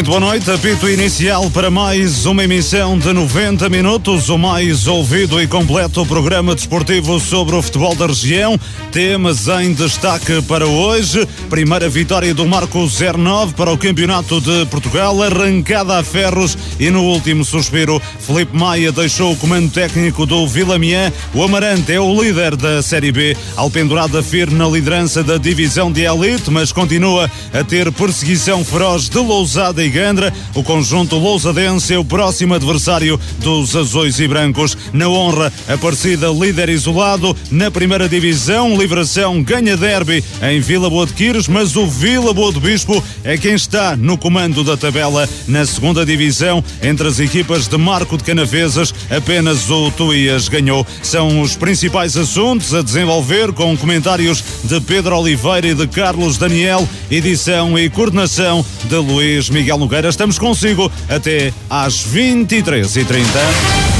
Muito boa noite, apito inicial para mais uma emissão de 90 minutos, o mais ouvido e completo programa desportivo sobre o futebol da região. Temas em destaque para hoje: primeira vitória do Marco 09 para o Campeonato de Portugal, arrancada a ferros e no último suspiro, Felipe Maia deixou o comando técnico do Vilamiã. O Amarante é o líder da Série B, alpendurado a firme na liderança da divisão de elite, mas continua a ter perseguição feroz de Lousada e Gandra. O conjunto lousadense é o próximo adversário dos azuis e brancos. Na honra, Aparecida líder isolado na primeira divisão. Livração ganha derby em Vila Boa de Quires, mas o Vila Boa de Bispo é quem está no comando da tabela na segunda divisão. Entre as equipas de Marco de Canavesas, apenas o Tuías ganhou. São os principais assuntos a desenvolver com comentários de Pedro Oliveira e de Carlos Daniel, edição e coordenação de Luís Miguel. Nogueira. Estamos consigo até às 23h30.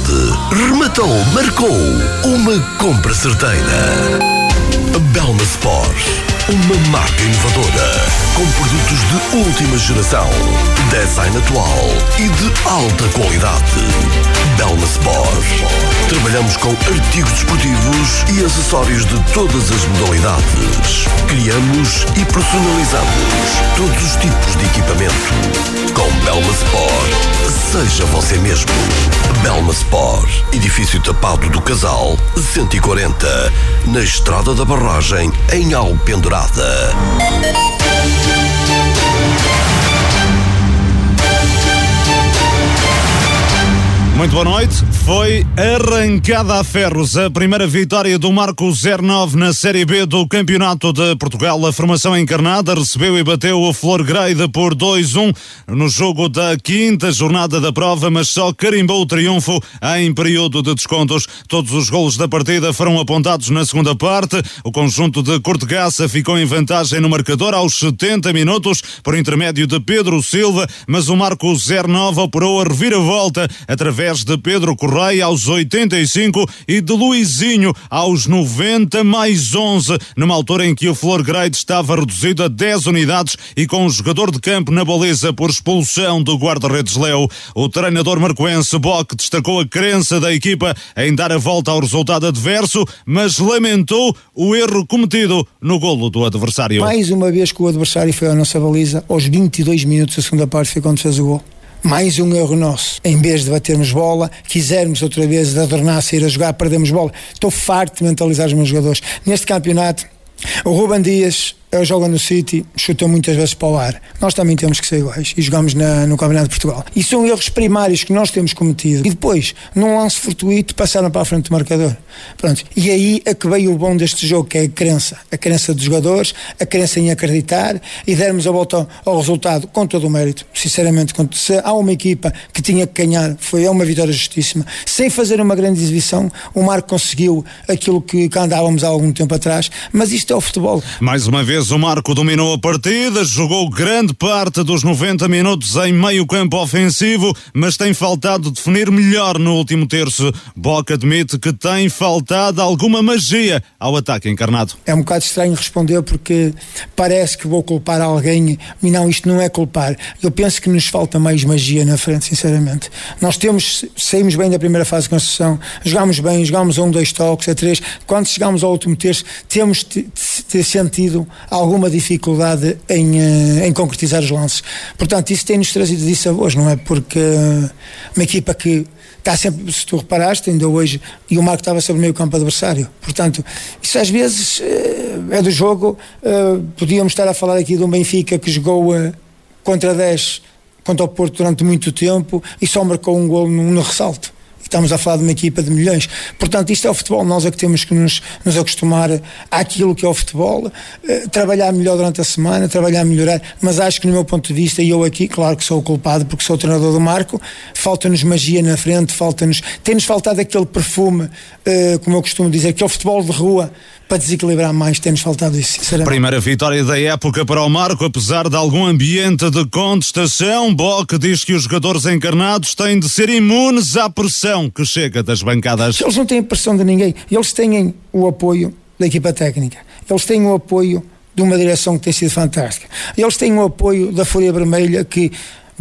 Rematou, marcou. Uma compra certeira. Belma Sport. Uma marca inovadora. Com produtos de última geração. Design atual e de alta qualidade. Belma Sport. Trabalhamos com artigos desportivos e acessórios de todas as modalidades. Criamos e personalizamos todos os tipos de equipamento. Com Belma Sport. Seja você mesmo. Belma Sport, edifício tapado do Casal, 140, na Estrada da Barragem, em Alpendurada. Muito boa noite. Foi arrancada a ferros a primeira vitória do Marco 09 na Série B do Campeonato de Portugal. A formação encarnada recebeu e bateu o Flor Grade por 2-1 no jogo da quinta jornada da prova, mas só carimbou o triunfo em período de descontos. Todos os golos da partida foram apontados na segunda parte. O conjunto de Cortegaça ficou em vantagem no marcador aos 70 minutos por intermédio de Pedro Silva, mas o Marco 09 operou a reviravolta através de Pedro Correia aos 85 e de Luizinho aos 90 mais 11, numa altura em que o Flor Grade estava reduzido a 10 unidades e com um jogador de campo na baliza por expulsão do guarda-redes Leo. O treinador marcoense Bock destacou a crença da equipa em dar a volta ao resultado adverso, mas lamentou o erro cometido no golo do adversário. Mais uma vez que o adversário foi à nossa baliza, aos 22 minutos da segunda parte foi quando fez o gol mais um erro nosso. Em vez de batermos bola, quisermos outra vez adornar, sair a jogar, perdemos bola. Estou farto de mentalizar os meus jogadores. Neste campeonato, o Ruben Dias eu jogo no City, chutou muitas vezes para o ar. Nós também temos que ser iguais e jogamos na, no Campeonato de Portugal. E são erros primários que nós temos cometido. E depois, num lance fortuito, passaram para a frente do marcador. Pronto. E aí é que veio o bom deste jogo, que é a crença. A crença dos jogadores, a crença em acreditar e dermos a volta ao, resultado com todo o mérito. Sinceramente, se há uma equipa que tinha que ganhar, foi uma vitória justíssima. Sem fazer uma grande exibição, o Marco conseguiu aquilo que andávamos há algum tempo atrás. Mas isto é o futebol. Mais uma vez, o Marco dominou a partida, jogou grande parte dos 90 minutos em meio campo ofensivo, mas tem faltado definir melhor no último terço. Boca admite que tem faltado alguma magia ao ataque encarnado. É um bocado estranho responder porque parece que vou culpar alguém e não, isto não é culpar. Eu penso que nos falta mais magia na frente, sinceramente. Nós temos, saímos bem da primeira fase de construção, jogámos bem, jogámos a um, dois toques, a três. Quando chegámos ao último terço, temos ter sentido alguma dificuldade em, eh, em concretizar os lances. Portanto, isso tem-nos trazido dissabores, não é? Porque uma equipa que está sempre, se tu reparaste, ainda hoje, e o Marco estava sobre o meio campo adversário. Portanto, isso às vezes eh, é do jogo. Eh, podíamos estar a falar aqui de um Benfica que jogou contra 10 contra o Porto durante muito tempo e só marcou um gol no, no ressalto Estamos a falar de uma equipa de milhões. Portanto, isto é o futebol. Nós é que temos que nos, nos acostumar àquilo que é o futebol, eh, trabalhar melhor durante a semana, trabalhar melhorar. Mas acho que, no meu ponto de vista, e eu aqui, claro que sou o culpado porque sou o treinador do Marco, falta-nos magia na frente, falta-nos. Tem-nos faltado aquele perfume, eh, como eu costumo dizer, que é o futebol de rua para desequilibrar mais, tem-nos faltado isso, sinceramente. Primeira vitória da época para o Marco, apesar de algum ambiente de contestação. Bock diz que os jogadores encarnados têm de ser imunes à pressão que chega das bancadas. Eles não têm pressão de ninguém, eles têm o apoio da equipa técnica, eles têm o apoio de uma direção que tem sido fantástica. Eles têm o apoio da Folha Vermelha que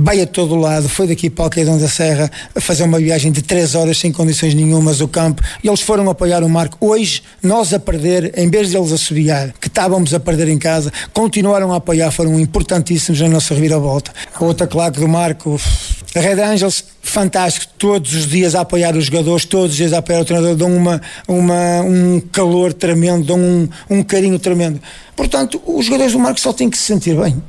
vai a todo lado, foi daqui para Alqueidão da Serra a fazer uma viagem de 3 horas sem condições nenhumas o campo e eles foram apoiar o Marco. Hoje, nós a perder, em vez de eles assobiar, que estávamos a perder em casa, continuaram a apoiar, foram importantíssimos na nossa reviravolta. A outra claque do Marco, a Red Angels, fantástico, todos os dias a apoiar os jogadores, todos os dias a apoiar o treinador, dão uma, uma, um calor tremendo, dão um, um carinho tremendo. Portanto, os jogadores do Marco só têm que se sentir bem.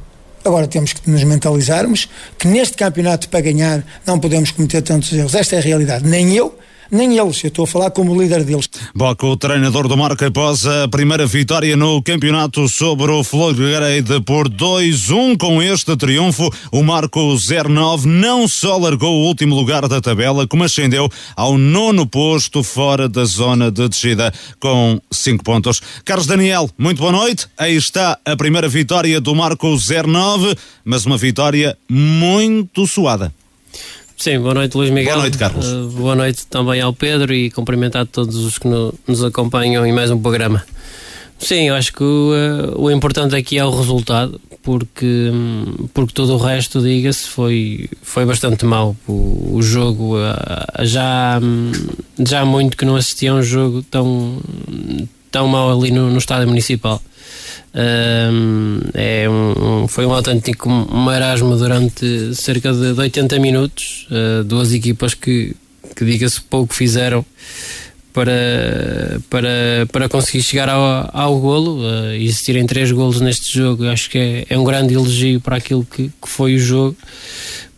Agora temos que nos mentalizarmos que neste campeonato para ganhar não podemos cometer tantos erros. Esta é a realidade. Nem eu, nem eles. Eu estou a falar como líder deles. Boca, o treinador do Marca, após a primeira vitória no campeonato sobre o Florgrade por 2-1. Com este triunfo, o Marco 09 não só largou o último lugar da tabela, como ascendeu ao nono posto fora da zona de descida com 5 pontos. Carlos Daniel, muito boa noite. Aí está a primeira vitória do Marco 09, mas uma vitória muito suada. Sim, boa noite Luís Miguel. Boa noite, Carlos. Uh, boa noite também ao Pedro e cumprimentar todos os que no, nos acompanham em mais um programa. Sim, eu acho que o, uh, o importante aqui é o resultado, porque, um, porque todo o resto, diga-se, foi, foi bastante mau. O, o jogo, uh, já, um, já há muito que não assistia a um jogo tão, tão mau ali no, no estádio municipal. Um, é um, foi um autêntico marasmo durante cerca de 80 minutos. Uh, duas equipas que, que diga-se, pouco fizeram para, para, para conseguir chegar ao, ao golo. Uh, existirem três golos neste jogo, acho que é, é um grande elogio para aquilo que, que foi o jogo.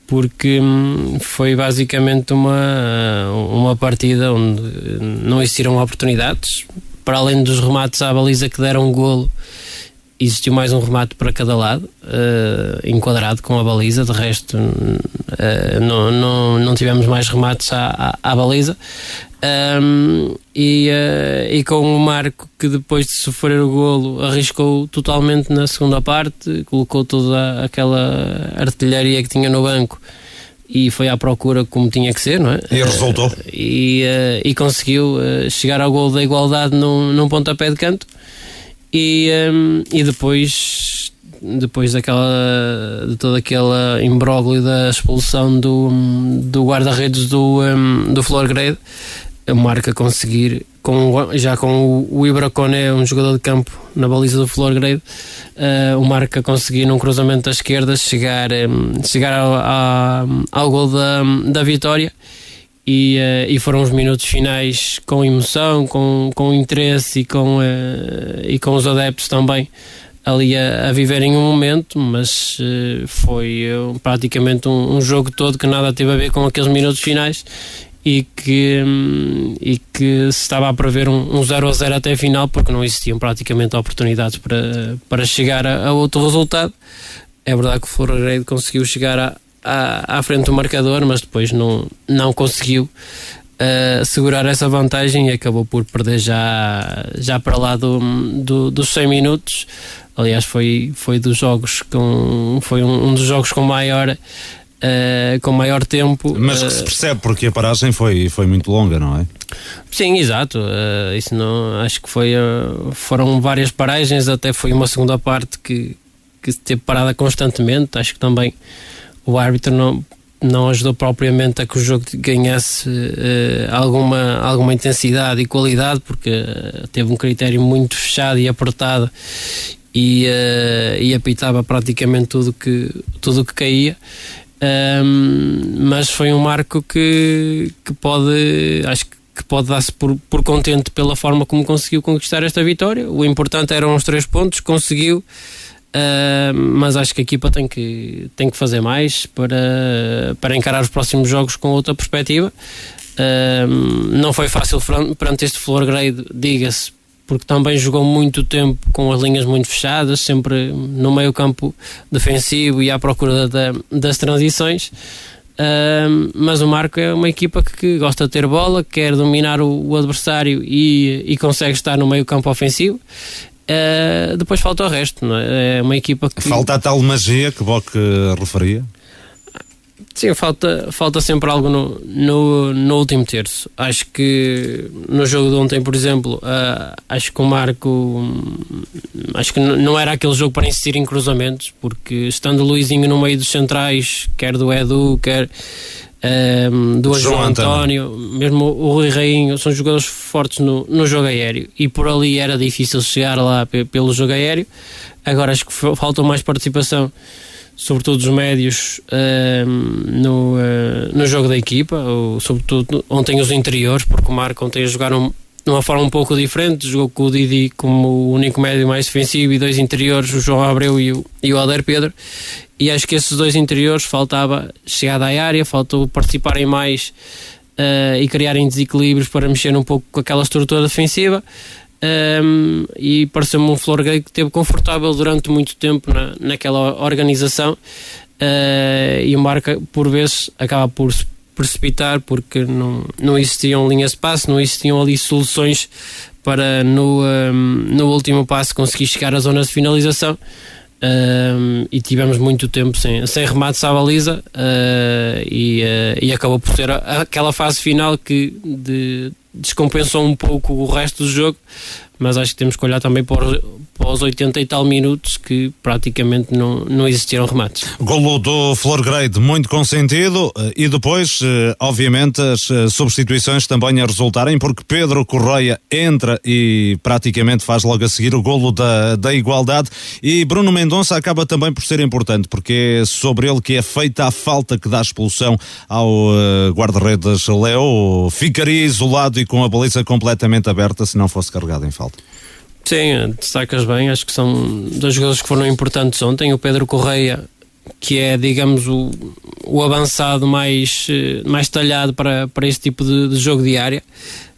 Porque hum, foi basicamente uma, uma partida onde não existiram oportunidades, para além dos remates à baliza que deram um golo, existiu mais um remate para cada lado, uh, enquadrado com a baliza. De resto, uh, não, não, não tivemos mais remates à, à, à baliza. Um, e, uh, e com o Marco que depois de sofrer o golo arriscou totalmente na segunda parte, colocou toda aquela artilharia que tinha no banco e foi à procura como tinha que ser, não é? E resultou. e, e conseguiu chegar ao golo da igualdade num, num pontapé de canto e, um, e depois depois daquela de todo aquele imbróglio da expulsão do, do guarda-redes do, um, do Florgrade a marca conseguir com, já com o, o Ibra Coné, um jogador de campo na baliza do Florgrade uh, o marca conseguir num cruzamento da esquerda chegar, um, chegar ao, ao, ao gol da, da vitória e, uh, e foram os minutos finais com emoção, com, com interesse e com, uh, e com os adeptos também ali a, a viverem um momento, mas uh, foi praticamente um, um, jogo todo que nada teve a ver com aqueles minutos finais e que, um, e que se estava a prever um, um 0 a 0 até a final porque não existiam praticamente oportunidades para, para chegar a, a outro resultado. É verdade que o Florreiro conseguiu chegar a, à, à frente do marcador, mas depois não, não conseguiu uh, segurar essa vantagem e acabou por perder já, já para lá do, do, dos 100 minutos. Aliás, foi, foi dos jogos com, foi um, um dos jogos com maior Uh, com maior tempo. Mas que se percebe porque a paragem foi, foi muito longa, não é? Sim, exato. Uh, isso não, acho que foi, uh, foram várias paragens, até foi uma segunda parte que, que teve parada constantemente. Acho que também o árbitro não, não ajudou propriamente a que o jogo ganhasse uh, alguma, alguma intensidade e qualidade, porque uh, teve um critério muito fechado e apertado e, uh, e apitava praticamente tudo que, tudo que caía. Um, mas foi um marco que, que pode, acho que pode dar-se por, por contente pela forma como conseguiu conquistar esta vitória. O importante eram os três pontos, conseguiu. Uh, mas acho que a equipa tem que, tem que fazer mais para, para encarar os próximos jogos com outra perspectiva. não foi fácil perante este floor grade, diga-se, porque também jogou muito tempo com as linhas muito fechadas, sempre no meio campo defensivo e à procura da, das transições. Uh, mas o Marco é uma equipa que, que, gosta de ter bola, quer dominar o, o adversário e, e, consegue estar no meio campo ofensivo. Uh, depois falta o resto, não é? é uma equipa que. Falta a tal magia que Bock referia? Sim, falta, falta sempre algo no, no, no, último terço. Acho que no jogo de ontem, por exemplo, uh, acho que o Marco um, acho que não era aquele jogo para insistir em cruzamentos, porque estando o Luizinho no meio dos centrais, quer do Edu, quer um, do João, João António, mesmo o Rui Rainho, são jogadores fortes no, no jogo aéreo e por ali era difícil chegar lá pelo jogo aéreo. Agora acho que faltou mais participação sobretudo os médios uh, no, uh, no jogo da equipa, ou sobretudo ontem os interiores, porque o Marco ontem jogaram de uma forma um pouco diferente, jogou com o Didi como o único médio mais defensivo e dois interiores, o João Abreu e o, e o Alder Pedro, e acho que esses dois interiores faltava chegada à área, faltou participarem mais uh, e criarem desequilíbrios para mexer um pouco com aquela estrutura defensiva. Um, e pareceu-me um Florgay que esteve confortável durante muito tempo na, naquela organização. Uh, e o Marca por vezes acaba por precipitar porque não, não existiam linhas de passe, não existiam ali soluções para no, um, no último passo conseguir chegar à zona de finalização. Um, e tivemos muito tempo sem, sem remates à baliza uh, e, uh, e acabou por ser aquela fase final que de, descompensou um pouco o resto do jogo, mas acho que temos que olhar também para os 80 e tal minutos que praticamente não, não existiram remates. Golo do Flor Grade, muito consentido, eh, e depois, eh, obviamente, as eh, substituições também a resultarem, porque Pedro Correia entra e praticamente faz logo a seguir o golo da, da igualdade, e Bruno Mendonça acaba também por ser importante, porque é sobre ele que é feita a falta que dá expulsão ao guarda-redes Leo, ficaria isolado e com a baliza completamente aberta se não fosse carregado em falta. Sim, destacas bem, acho que são dois jogadores que foram importantes ontem. O Pedro Correia, que é, digamos, o, o avançado mais, eh, mais talhado para, para este tipo de, de jogo diário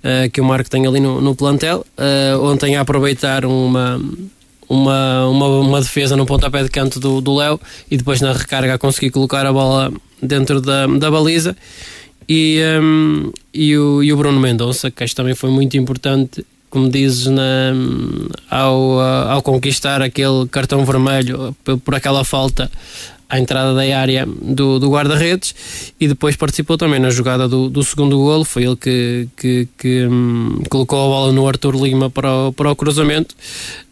uh, que o Marco tem ali no, no plantel. Uh, ontem a aproveitar uma, uma, uma, uma, defesa no pontapé de canto do, Léo e depois na recarga a conseguir colocar a bola dentro da, da baliza. E, um, e, o, e o Bruno Mendonça, que acho também foi muito importante como dizes, na, ao, ao conquistar aquele cartão vermelho por aquela falta à entrada da área do, do guarda-redes e depois participou também na jogada do, do segundo golo. Foi ele que, que, que hum, colocou a bola no Arthur Lima para o, para o cruzamento.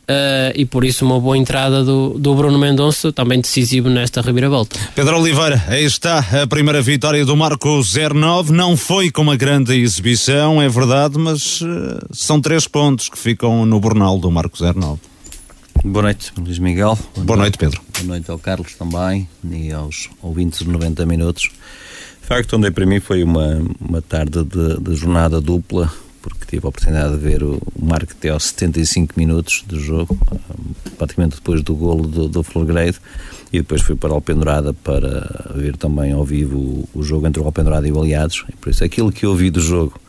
Uh, e por isso uma boa entrada do, do Bruno Mendonça, também decisivo nesta reviravolta. Pedro Oliveira, aí está a primeira vitória do Marco 09. Não foi com uma grande exibição, é verdade, mas uh, são três pontos que ficam no Bornal do Marco 09. Boa noite, Luís Miguel. Boa, Boa noite, Pedro. Boa noite ao Carlos também e aos ouvintes de 90 minutos. De facto, onde para mim foi uma, uma tarde de, de jornada dupla porque tive a oportunidade de ver o Marco até aos 75 minutos do jogo, praticamente depois do golo do, do Florgrade, e depois fui para Alpendurada para ver também ao vivo o, o jogo entre o Alpendurada e o Aliados, e por isso aquilo que eu vi do jogo,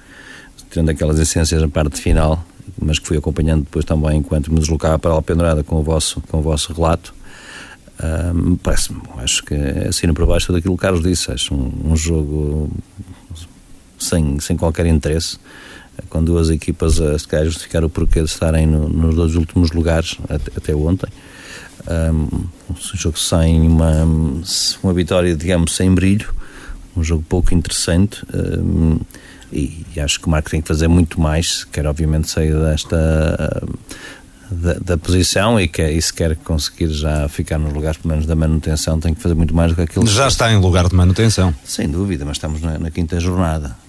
tendo aquelas essências na parte final, mas que fui acompanhando depois também enquanto me deslocava para Alpendurada com o vosso, com o vosso relato, um, parece-me, acho que é assim por baixo daquilo que o Carlos disse, acho um, um jogo sem, sem qualquer interesse com duas equipas a se calhar justificar o porquê de estarem no, nos dois últimos lugares até, até ontem. Um, um jogo sem uma, uma vitória, digamos, sem brilho, um jogo pouco interessante. Um, e, e, acho que o Marco tem que fazer muito mais, quer obviamente sair desta da, da, posição e, que, e se quer conseguir já ficar nos lugares, pelo menos da manutenção, tem que fazer muito mais do que aquilo. Já que está em lugar de manutenção. Sem dúvida, mas estamos na, na quinta jornada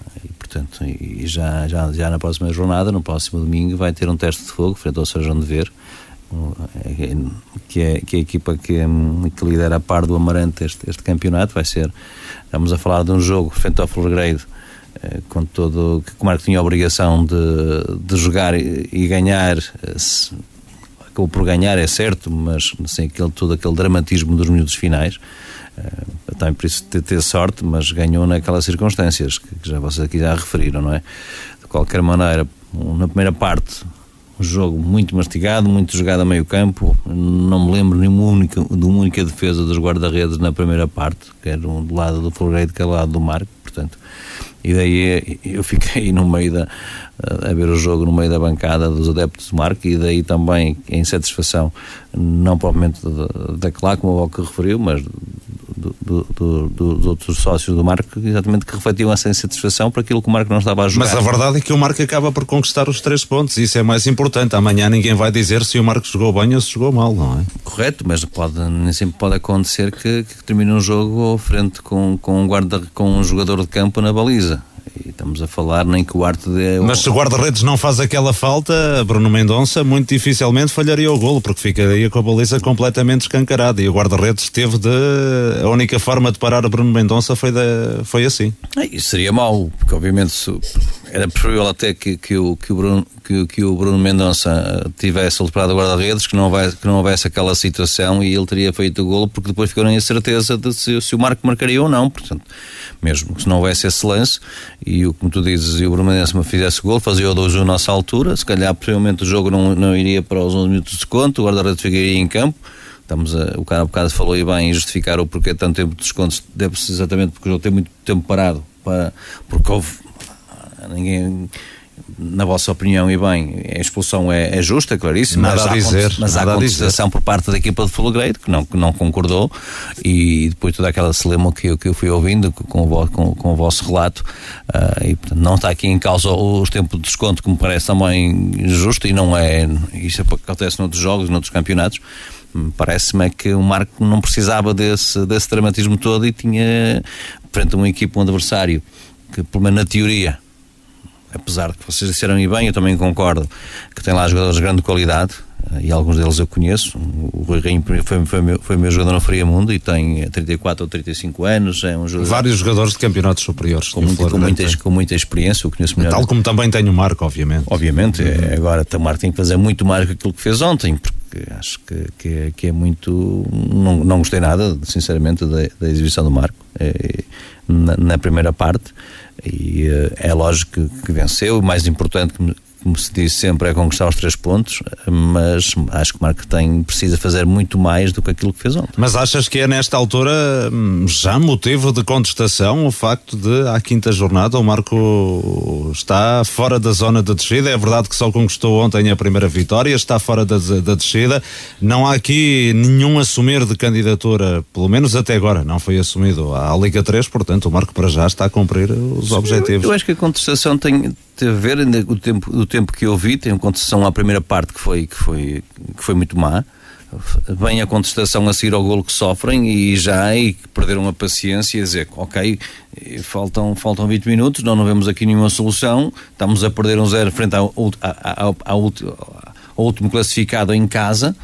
portanto, e já, já, já na próxima jornada, no próximo domingo, vai ter um teste de fogo frente ao São de Ver, é, que é, que é a equipa que, que lidera a par do Amarante este, este campeonato. Vai ser, estamos a falar de um jogo frente ao Florgredo, eh, com todo que o Marco tinha a obrigação de, de jogar e, e ganhar. Eh, acabou por ganhar, é certo, mas sem aquele, todo aquele dramatismo dos minutos finais. Uh, também por isso ter, sorte, mas ganhou naquelas circunstâncias que, que já vocês aqui já referiram, não é? De qualquer maneira, na primeira parte, um jogo muito mastigado, muito jogado a meio campo. Não me lembro de uma única, de uma única defesa dos guarda-redes na primeira parte, que era um do lado do Floreiro, que é do lado do Marco, portanto. E daí eu fiquei no meio da, a ver o jogo no meio da bancada dos adeptos do Marco e daí também a insatisfação, não propriamente da, Clá, como o Boca referiu, mas do, do, do, dos outros sócios do Marco, exatamente que refletiam essa insatisfação por aquilo que o Marco não estava a jogar. Mas a verdade é que o Marco acaba por conquistar os três pontos, e isso é mais importante. Amanhã ninguém vai dizer se o Marco jogou bem ou se jogou mal, não é? Correto, mas pode, nem sempre pode acontecer que, que termine um jogo frente com, com, um guarda, com um jogador de campo na baliza. Estamos a falar nem que o arte de. Mas se o guarda-redes não faz aquela falta, Bruno Mendonça muito dificilmente falharia o golo, porque ficaria com a baliza completamente escancarada. E o guarda-redes teve de. A única forma de parar o Bruno Mendonça foi, de... foi assim. Isso seria mau, porque obviamente era preferível até que, que, o, que, o Bruno, que, que o Bruno Mendonça tivesse ultrapado o guarda-redes, que não, houvesse, que não houvesse aquela situação e ele teria feito o golo, porque depois ficaram em certeza de se, se o Marco marcaria ou não. Portanto, mesmo que se não houvesse esse lance e o como tu dizes, e o Brumanense me fizesse gol, fazia o 2 à nossa altura, se calhar possivelmente o jogo não, não iria para os 11 minutos de conto, o guarda-redes ficaria em campo. Estamos a, o cara há bocado falou aí bem em justificar o porquê tanto tempo de descontos, deve-se exatamente porque o jogo tem muito tempo parado, para, porque houve ninguém na vossa opinião, e bem, a expulsão é, é justa, claríssima, nada mas, a dizer, há, mas há contestação por parte da equipa de Fulgreiro que não, que não concordou e depois toda aquela celema que, que eu fui ouvindo com o, com, com o vosso relato uh, e portanto, não está aqui em causa os tempos de desconto que me parece também justo e não é, isso acontece noutros jogos, noutros campeonatos parece-me é que o Marco não precisava desse, desse dramatismo todo e tinha frente a uma equipa, um adversário que, pelo menos na teoria apesar de que vocês disseram e bem, eu também concordo que tem lá jogadores de grande qualidade eh, e alguns deles eu conheço. O Rui Rainho foi, foi, meu, foi meu jogador no Fria Mundo e tem 34 ou 35 anos. É um jogador Vários jogadores de campeonatos superiores. Com, muito, com, muita, com muita experiência, eu conheço melhor. Tal como também tem o Marco, obviamente. Obviamente, uhum. agora o Marco tem que fazer muito mais do que aquilo que fez ontem, porque acho que, que, é, que é muito. Não, não gostei nada, sinceramente, da, da exibição do Marco é, na, na primeira parte e uh, é lógico que, que venceu. O mais importante, como se diz sempre, é conquistar os três pontos, mas acho que o Marco tem, precisa fazer muito mais do que aquilo que fez ontem. Mas achas que é nesta altura hum, já motivo de contestação o facto de, à quinta jornada, o Marco está fora da zona de descida? É verdade que só conquistou ontem a primeira vitória, está fora da, da descida. Não há aqui nenhum assumir de candidatura, pelo menos até agora, não foi assumido à Liga 3, portanto, o Marco para já está a cumprir os objetivos. Eu, eu acho que a contestação tem teve a ver o tempo, o tempo que eu vi, tem uma contestação à primeira parte que foi, que foi, que foi muito má. Vem a contestação a seguir ao golo que sofrem e já e perderam a paciência e dizer, ok, faltam, faltam 20 minutos, não, não vemos aqui nenhuma solução, estamos a perder um zero frente ao, ao, ao, ao último classificado em casa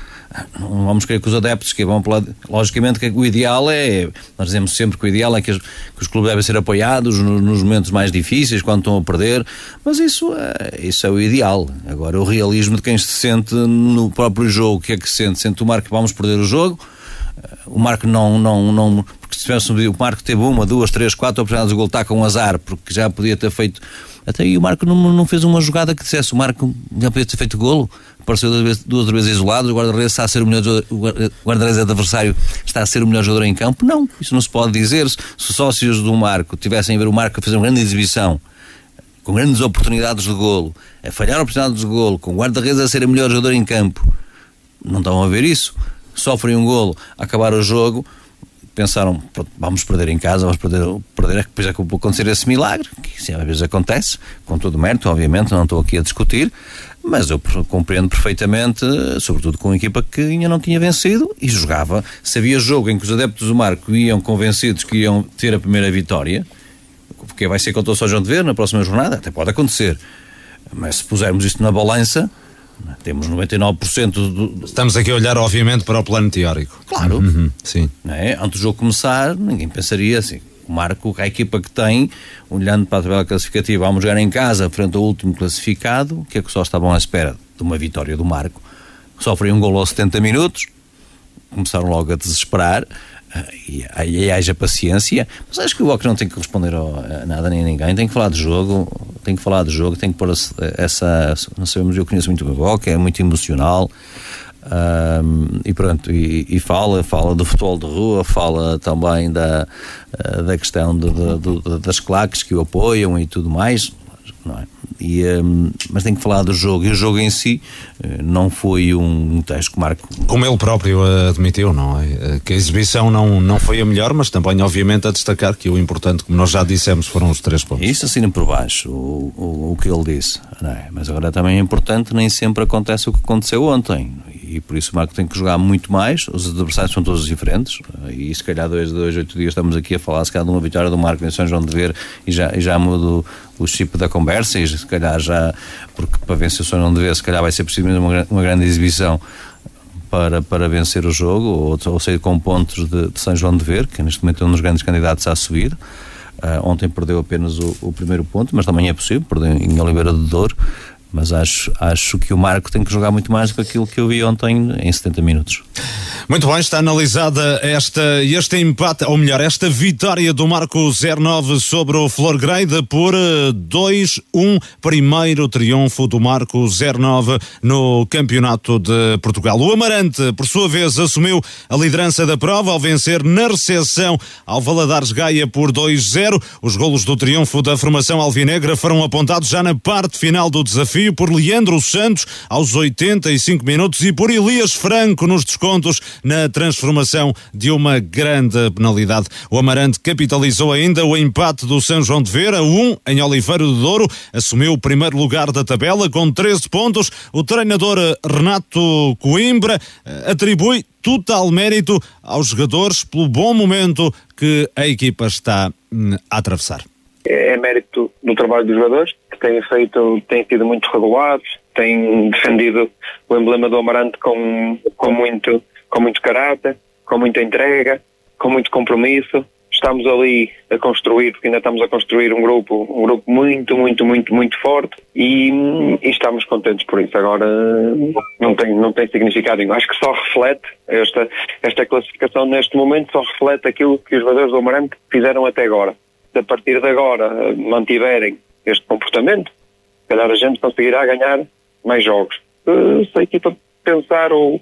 não vamos querer que os adeptos que vão pela. Logicamente que o ideal é. Nós dizemos sempre que o ideal é que, que os clubes devem ser apoiados nos, momentos mais difíceis, quando estão a perder, mas isso é, isso é o ideal. Agora, o realismo de quem se sente no próprio jogo, o que é que se sente? Sente o Marco vamos perder o jogo, o Marco não. não, não porque se tivesse o Marco teve uma, duas, três, quatro oportunidades de gol, está com um azar, porque já podia ter feito. Até aí o Marco não, não fez uma jogada que dissesse o Marco já podia ter feito golo apareceu duas duas vezes isolado, o guarda-redes está a ser o melhor guarda-redes adversário está a ser o melhor jogador em campo. Não, isso não se pode dizer. Se os sócios do Marco tivessem a ver o Marco a fazer uma grande exibição, com grandes oportunidades de golo, a falhar oportunidades de golo, com o guarda-redes a ser o melhor jogador em campo, não estão a ver isso. Sofrem um golo acabar o jogo, pensaram, vamos perder em casa, vamos perder, perder é depois é que acontecer esse milagre, que às vezes acontece, com todo o mérito, obviamente, não estou aqui a discutir, mas eu compreendo perfeitamente, sobretudo com uma equipa que ainda não tinha vencido e jogava. Se havia jogo em que os adeptos do Marco iam convencidos que iam ter a primeira vitória, porque vai ser contra o São João de Ver na próxima jornada, até pode acontecer. Mas se pusermos isto na balança, temos 99% do... Estamos aqui a olhar, obviamente, para o plano teórico. Claro. Uhum, sim. É? Antes do jogo começar, ninguém pensaria assim o Marco, a equipa que tem, olhando para a tabela classificativa, vamos jogar em casa frente ao último classificado, que é que só estavam à espera de uma vitória do Marco. Sofrem um gol aos 70 minutos, começaram logo a desesperar. e, e haja paciência, mas acho que o Walker não tem que responder a nada nem a ninguém, tem que falar de jogo, tem que falar de jogo, tem que pôr essa, não sabemos, eu conheço muito o Walker, é muito emocional, um, e pronto, e, e, fala, fala do futebol de rua, fala também da, ah, da questão de, de, de, das claques que o apoiam e tudo mais, não é? E, um, mas tem que falar do jogo, e o jogo em si eh, não foi um, texto que Marco. Como ele próprio admitiu, não é? Eh, que a exibição não, não foi a melhor, mas também, obviamente, a destacar que o importante, como nós já dissemos, foram os três pontos. Isso assina por baixo o, o, o que ele disse, é? Mas agora também é importante, nem sempre acontece o que aconteceu ontem e por isso o Marco tem que jogar muito mais. Os adversários são todos diferentes e se calhar dois, dois, oito dias estamos aqui a falar se calhar de uma vitória do Marco em São João de Ver e já, e já mudo o chip da conversa e se calhar já, porque para vencer o São João de Ver se calhar vai ser preciso uma, uma grande exibição para, para vencer o jogo ou, ou sair com pontos de, de São João de Ver, que neste momento é um dos grandes candidatos a subir. Uh, ontem perdeu apenas o, o, primeiro ponto, mas também é possível, perdeu em Oliveira do Douro mas acho, acho que o Marco tem que jogar muito mais do que aquilo que eu vi ontem em 70 minutos. Muito bem, está analisada esta, este empate, ou melhor, esta vitória do Marco 09 sobre o Flor Grade por 2-1. Eh, Primeiro triunfo do Marco 09 no Campeonato de Portugal. O Amarante, por sua vez, assumiu a liderança da prova ao vencer na recepção ao Valadares Gaia por 2-0. Os golos do triunfo da formação alvinegra foram apontados já na parte final do desafio por Leandro Santos aos 85 minutos e por Elias Franco nos descontos na transformação de uma grande penalidade. O Amarante capitalizou ainda o empate do São João de Vera, 1 em Oliveira do Douro, assumiu o primeiro lugar da tabela com 13 pontos. O treinador Renato Coimbra eh, atribui total mérito aos jogadores pelo bom momento que a equipa está hum, a atravessar. É, mérito do trabalho dos jogadores, têm feito, têm sido muito regulares, têm defendido o emblema do Amarante com, com, muito, com muito caráter, com muita entrega, com muito compromisso. Estamos ali a construir, porque ainda estamos a construir um grupo, um grupo muito, muito, muito, muito forte e, e estamos contentes por isso. Agora não tem, não tem significado Acho que só reflete esta, esta classificação neste momento, só reflete aquilo que os jogadores do Amarante fizeram até agora a partir de agora mantiverem este comportamento, calhar a gente conseguirá ganhar mais jogos. Uh, se a equipa pensar ou,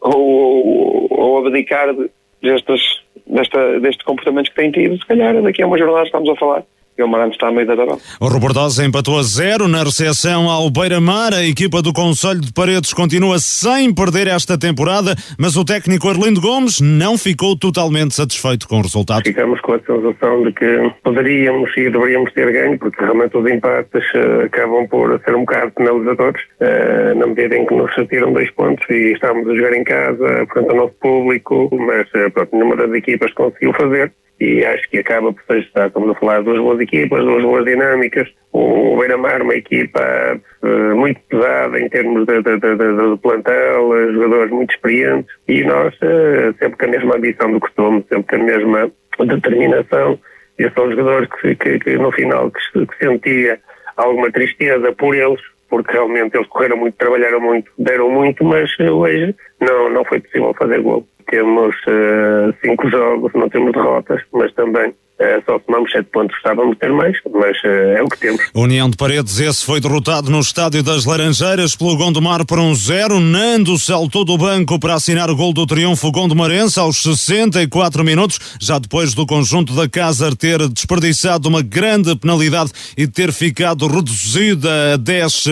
ou, ou abdicar destes, desta, deste comportamento que tem tido, se calhar daqui a uma jornada estamos a falar o Marante está a meio da tabela. O Robordosa empatou a zero na recepção ao Beira-Mar. A equipa do Conselho de Paredes continua sem perder esta temporada, mas o técnico Arlindo Gomes não ficou totalmente satisfeito com o resultado. Ficamos com a sensação de que poderíamos e deveríamos ter ganho, porque realmente os empates uh, acabam por ser um bocado penalizadores, uh, na medida em que nos retiram dois pontos e estamos a jogar em casa, frente ao nosso público, mas uh, pronto, nenhuma das equipas conseguiu fazer e acho que acaba por ser, estamos a falar duas boas equipas, duas boas dinâmicas, o Beira-Mar uma equipa uh, muito pesada em termos de, de, de, de, plantel, jogadores muito experientes e nós uh, sempre com a mesma ambição do costume, sempre com a mesma determinação e são jogadores que, que, que no final que, que sentia alguma tristeza por eles, porque realmente eles correram muito, trabalharam muito, deram muito, mas hoje não, não foi possível fazer gol. Temos uh, cinco jogos, não temos derrotas, mas também Uh, só tomamos 7 pontos, gostávamos de ter mais, mas uh, é o que temos. União de Paredes, esse foi derrotado no Estádio das Laranjeiras pelo Gondomar por um zero. Nando saltou do banco para assinar o gol do triunfo Gondomarense aos 64 minutos, já depois do conjunto da Casa ter desperdiçado uma grande penalidade e ter ficado reduzida a 10, uh,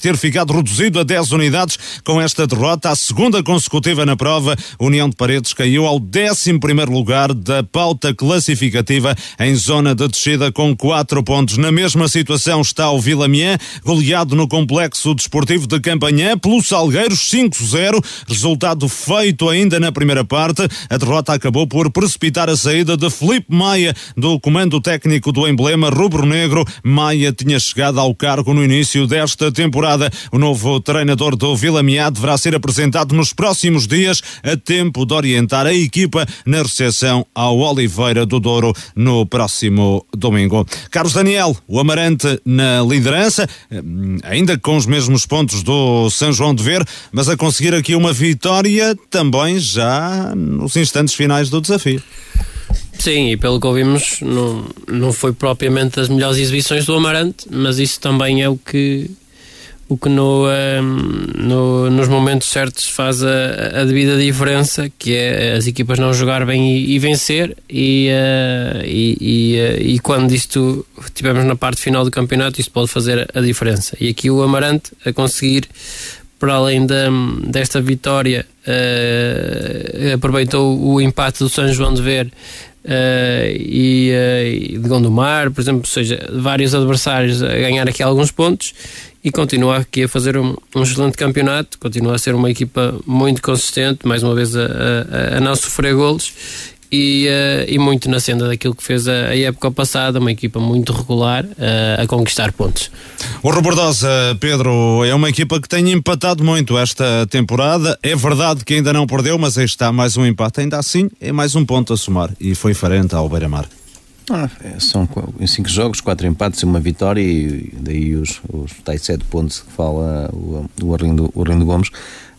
ter ficado reduzido a 10 unidades com esta derrota, a segunda consecutiva na prova. União de Paredes caiu ao 11 primeiro lugar da pauta classificativa em zona de descida com quatro pontos. Na mesma situação está o Vila Mian, goleado no complexo desportivo de Campanhã pelo Salgueiros 5-0, resultado feito ainda na primeira parte. A derrota acabou por precipitar a saída de Felipe Maia do comando técnico do emblema rubro-negro. Maia tinha chegado ao cargo no início desta temporada. O novo treinador do Vila Mian deverá ser apresentado nos próximos dias a tempo de orientar a equipa na recepção ao Oliveira do Douro. No próximo domingo. Carlos Daniel, o Amarante na liderança, hum, ainda com os mesmos pontos do São João de Ver, mas a conseguir aqui uma vitória também já nos instantes finais do desafio. Sim, e pelo que ouvimos, não, não foi propriamente das melhores exibições do Amarante, mas isso também é o que, o que no, ehm, no, nos momentos certos faz a, a, devida diferença, que é as equipas não jogar bem e, e vencer, e, uh, e, e, uh, e, quando isto estivermos na parte final do campeonato, isto pode fazer a diferença. E aqui o Amarante a conseguir para além desta vitória, uh, aproveitou o empate do São João de Ver Uh, e, uh, de Gondomar, por exemplo, ou seja, vários adversários a ganhar aqui alguns pontos e continua aqui a fazer um, um excelente campeonato, continua a ser uma equipa muito consistente, mais uma vez a, a, a não sofrer golos e, uh, e muito na senda daquilo que fez a, a época passada, uma equipa muito regular uh, a conquistar pontos. O Robordosa, Pedro, é uma equipa que tem empatado muito esta temporada. É verdade que ainda não perdeu, mas aí está mais um empate. Ainda assim, é mais um ponto a somar e foi frente ao Beira-Mar. Ah, é, são em cinco jogos, quatro empates e uma vitória, e daí os, os tais sete pontos que fala o, o, Arlindo, o Arlindo Gomes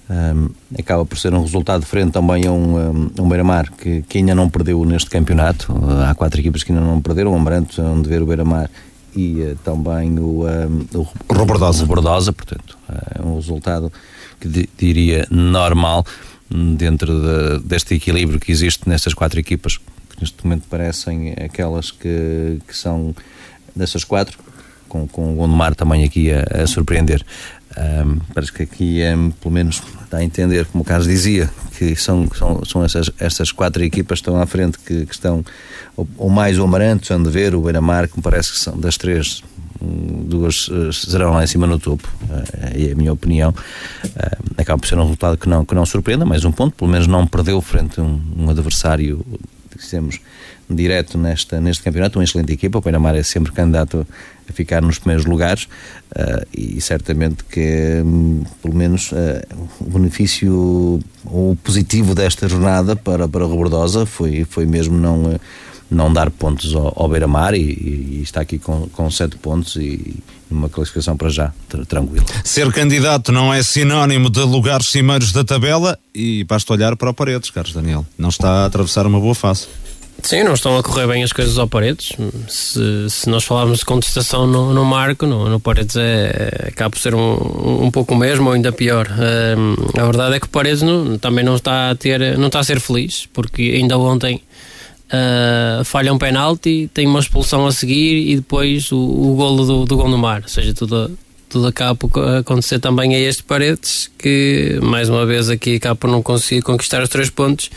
um, acaba por ser um resultado diferente também a um, um Beira-Mar que, que, ainda não perdeu neste campeonato. Há quatro equipas que ainda não perderam, o Amaranto, onde ver o Beira-Mar e uh, também o, um, o Robordosa. Robordosa, portanto, é um resultado que diria normal dentro de, deste equilíbrio que existe nestas quatro equipas, neste momento parecem aquelas que, que são dessas quatro, com, com o Gondomar também aqui a, a surpreender. Um, parece que aqui, um, pelo menos, dá a entender, como o Carlos dizia, que são, são, são essas, essas quatro equipas que estão à frente, que, que estão, ou, ou, mais o Amarante, o ver o Beira-Mar, que me parece que são das três, duas eh, serão lá em cima no topo, uh, é a minha opinião. Uh, acaba por ser um resultado que não, que não surpreenda, mais um ponto, pelo menos não perdeu frente a um, um adversário, dissemos, direto nesta, neste campeonato, uma excelente equipa. O Beira-Mar é sempre candidato a ficar nos primeiros lugares uh, e certamente que, um, pelo menos, uh, o benefício ou positivo desta jornada para, para Robordosa foi, foi mesmo não, não dar pontos ao, ao Beira-Mar e, e, está aqui com, com sete pontos e uma classificação para já tranquila. Ser candidato não é sinónimo de lugares cimeiros da tabela e basta olhar para o Paredes, Carlos Daniel. Não está a atravessar uma boa fase. Sim, não estão a correr bem as coisas ao Paredes. Se, se nós falarmos de contestação no, no Marco, no, no Paredes é, é, acaba por ser um, um pouco mesmo ou ainda pior. Um, a verdade é que o Paredes não, também não está a ter, não está a ser feliz, porque ainda ontem uh, falha um penalti, tem uma expulsão a seguir e depois o, o golo do, do Gondomar. Ou seja, tudo, tudo acaba por acontecer também a este Paredes, que mais uma vez aqui acaba por não conseguir conquistar os três pontos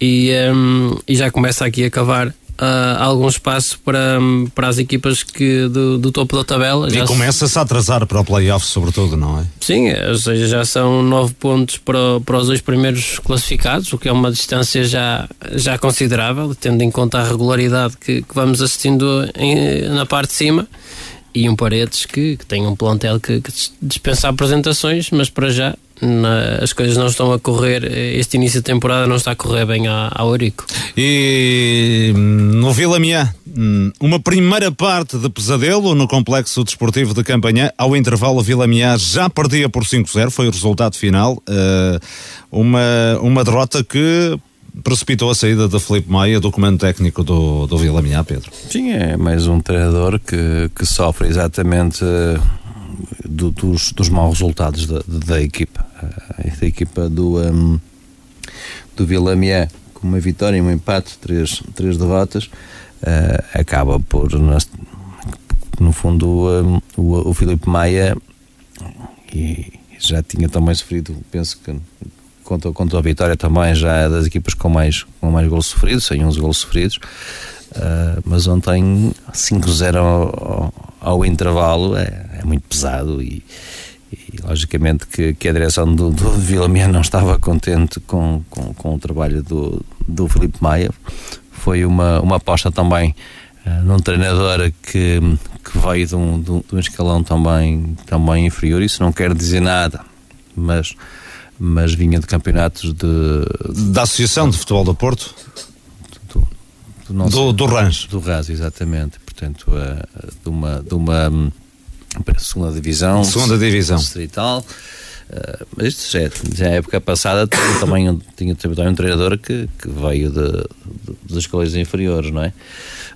e, um, e já começa aqui a cavar Uh, algum espaço para, para as equipas que do, do topo da tabela. E começa-se a atrasar para o playoff, sobretudo, não é? Sim, ou seja, já são nove pontos para, para os dois primeiros classificados, o que é uma distância já, já considerável, tendo em conta a regularidade que, que vamos assistindo em, na parte de cima. E um Paredes que, que tem um plantel que, que dispensa apresentações, mas para já na, as coisas não estão a correr, este início de temporada não está a correr bem ao Eurico. E hum, no Vila Miá, hum, uma primeira parte de pesadelo no complexo desportivo de Campanhã, ao intervalo Vila Miá já perdia por 5-0, foi o resultado final, uh, uma, uma derrota que precipitou a saída de Felipe Maia do comando técnico do, do Vila Miá, Pedro. Sim, é mais um treinador que, que sofre exatamente uh, do, dos, dos maus resultados da, da equipa. Da equipa do, um, do Vilamié com uma vitória e um empate, três, três derrotas, uh, acaba por, no fundo, um, o, o Filipe Maia e já tinha também sofrido, penso que contra, contra a vitória também já é das equipas com mais, com mais gols sofridos, sem 11 gols sofridos, uh, mas ontem 5-0 ao, ao intervalo é, é muito pesado e, e logicamente que, que, a direção do, do Vila Mian não estava contente com, com, com, o trabalho do, do Felipe Maia. Foi uma, uma aposta também uh, num treinador que, que veio de um, de um escalão também, também inferior. Isso não quer dizer nada, mas, mas vinha de campeonatos de. Da Associação de Futebol do Porto? do, nosso, do, do. Do exatamente. Portanto, uh, de uma, de uma um, segunda divisão. Segunda divisão. Distrital. Uh, mas isto já, é, já é época passada também um, tinha também um treinador que, que veio de, de, das escolas inferiores, não é?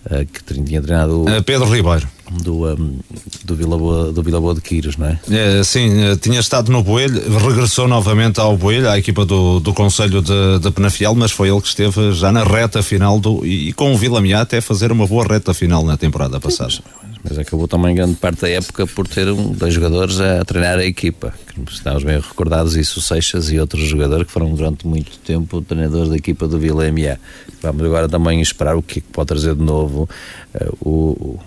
Uh, que tinha treinado uh, Pedro Ribeiro do, um, do, Vila Boa, do Vila Boa de Quiros, não é? é sim, tinha estado no Boelho, regressou novamente ao Boelho, à equipa do, do Conselho de, de Penafiel, mas foi ele que esteve já na reta final do, e, e com o Vila Miá até fazer uma boa reta final na temporada passada. Sim, mas acabou também grande parte da época por ter um, dois jogadores a treinar a equipa. Estávamos bem recordados, isso o Seixas e outros jogadores que foram durante muito tempo treinadores da equipa do Vila MA. Vamos agora também esperar o que pode trazer de novo uh, o,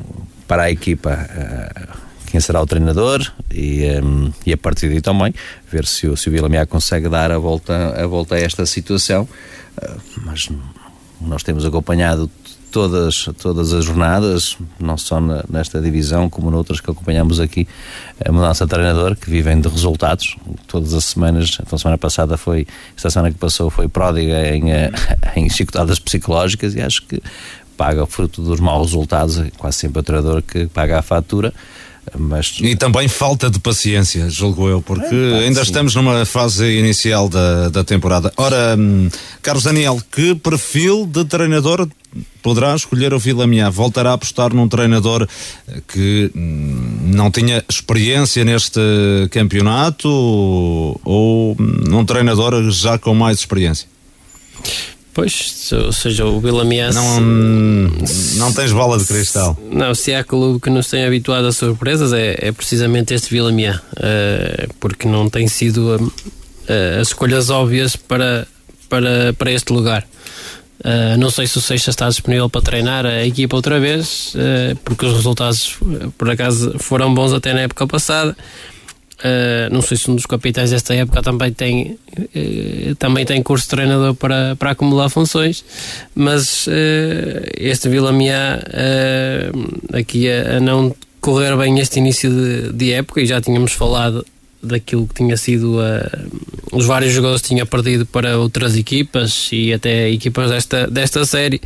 para a equipa. Uh, quem será o treinador e, um, e a partir daí também ver se o, se o Vila Miá consegue dar a volta, a volta a esta situação. Uh, mas nós temos acompanhado todas, todas as jornadas, não só na, nesta divisão como noutras que acompanhamos aqui, a mudança de treinador, que vivem de resultados. Todas as semanas, então semana passada foi, esta semana que passou foi pródiga em, eh, em chicotadas psicológicas e acho que paga o fruto dos maus resultados, quase sempre o treinador que paga a fatura. Mas... E também falta de paciência, julgo eu, porque é, ainda sim. estamos numa fase inicial da, da temporada. Ora, hum, Carlos Daniel, que perfil de treinador poderá escolher o Vila Miá? Voltará a apostar num treinador que hum, não tinha experiência neste campeonato ou num treinador já com mais experiência? Pois, ou seja, o Vilamias. Não, não tens bola de cristal. Não, se há clube que nos tem habituado a surpresas é, é precisamente este Vilamias, uh, porque não tem sido uh, as escolhas óbvias para, para, para este lugar. Uh, não sei se o Seixas está disponível para treinar a equipa outra vez, porque os resultados, por acaso, foram bons até na época passada. Uh, não sei se um dos capitães desta época também tem, uh, também tem curso de treinador para, para acumular funções, mas uh, este Vila Miá aqui a, a, não correr bem este início de, de, época e já tínhamos falado daquilo que tinha sido os vários jogadores que tinha perdido para outras equipas e até equipas desta, desta série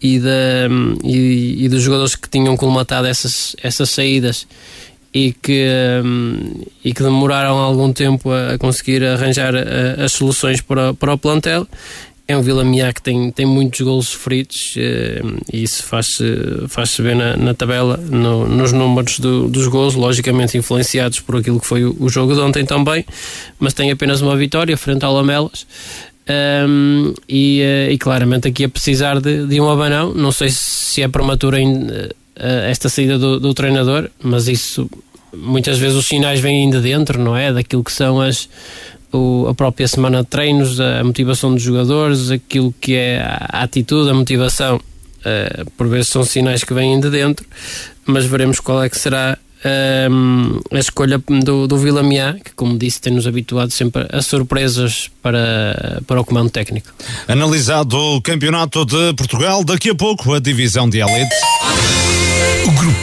e, da, e, e dos jogadores que tinham colmatado essas, essas saídas e que, um, e que demoraram algum tempo a, conseguir arranjar a, as soluções para, para o plantel. É um Vila Miá que tem, tem muitos golos sofridos uh, e isso faz-se faz ver na, na tabela, no, nos números do, dos gols, logicamente influenciados por aquilo que foi o, o, jogo de ontem também, mas tem apenas uma vitória frente ao Lamelas. Um, e, uh, e, claramente aqui a precisar de, de um abanão. Não sei se é prematura ainda esta saída do, do, treinador, mas isso muitas vezes os sinais vêm ainda dentro, não é? Daquilo que são as, o, a própria semana de treinos, a motivação dos jogadores, aquilo que é a, atitude, a motivação. Uh, por vezes são sinais que vêm de dentro, mas veremos qual é que será um, a escolha do, do Vila que, como disse, tem-nos habituado sempre a surpresas para, para o comando técnico. Analisado o Campeonato de Portugal, daqui a pouco a divisão de elite.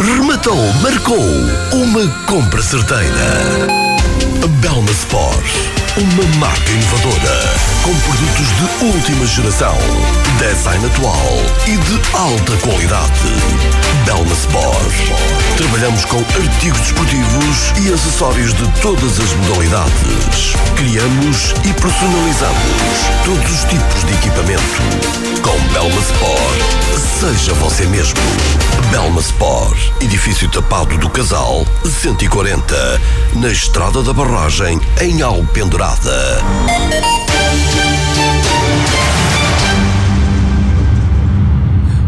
rematou, marcou. Uma compra certeira. Belma Sport, uma marca inovadora, com produtos de última geração, design atual e de alta qualidade. Belma Sport. Trabalhamos com artigos desportivos e acessórios de todas as modalidades. Criamos e personalizamos todos os tipos de equipamento. Com Belma Sport, seja você mesmo. Belma Sport, edifício tapado do Casal, 140, na Estrada da Barragem, em Alpendurada.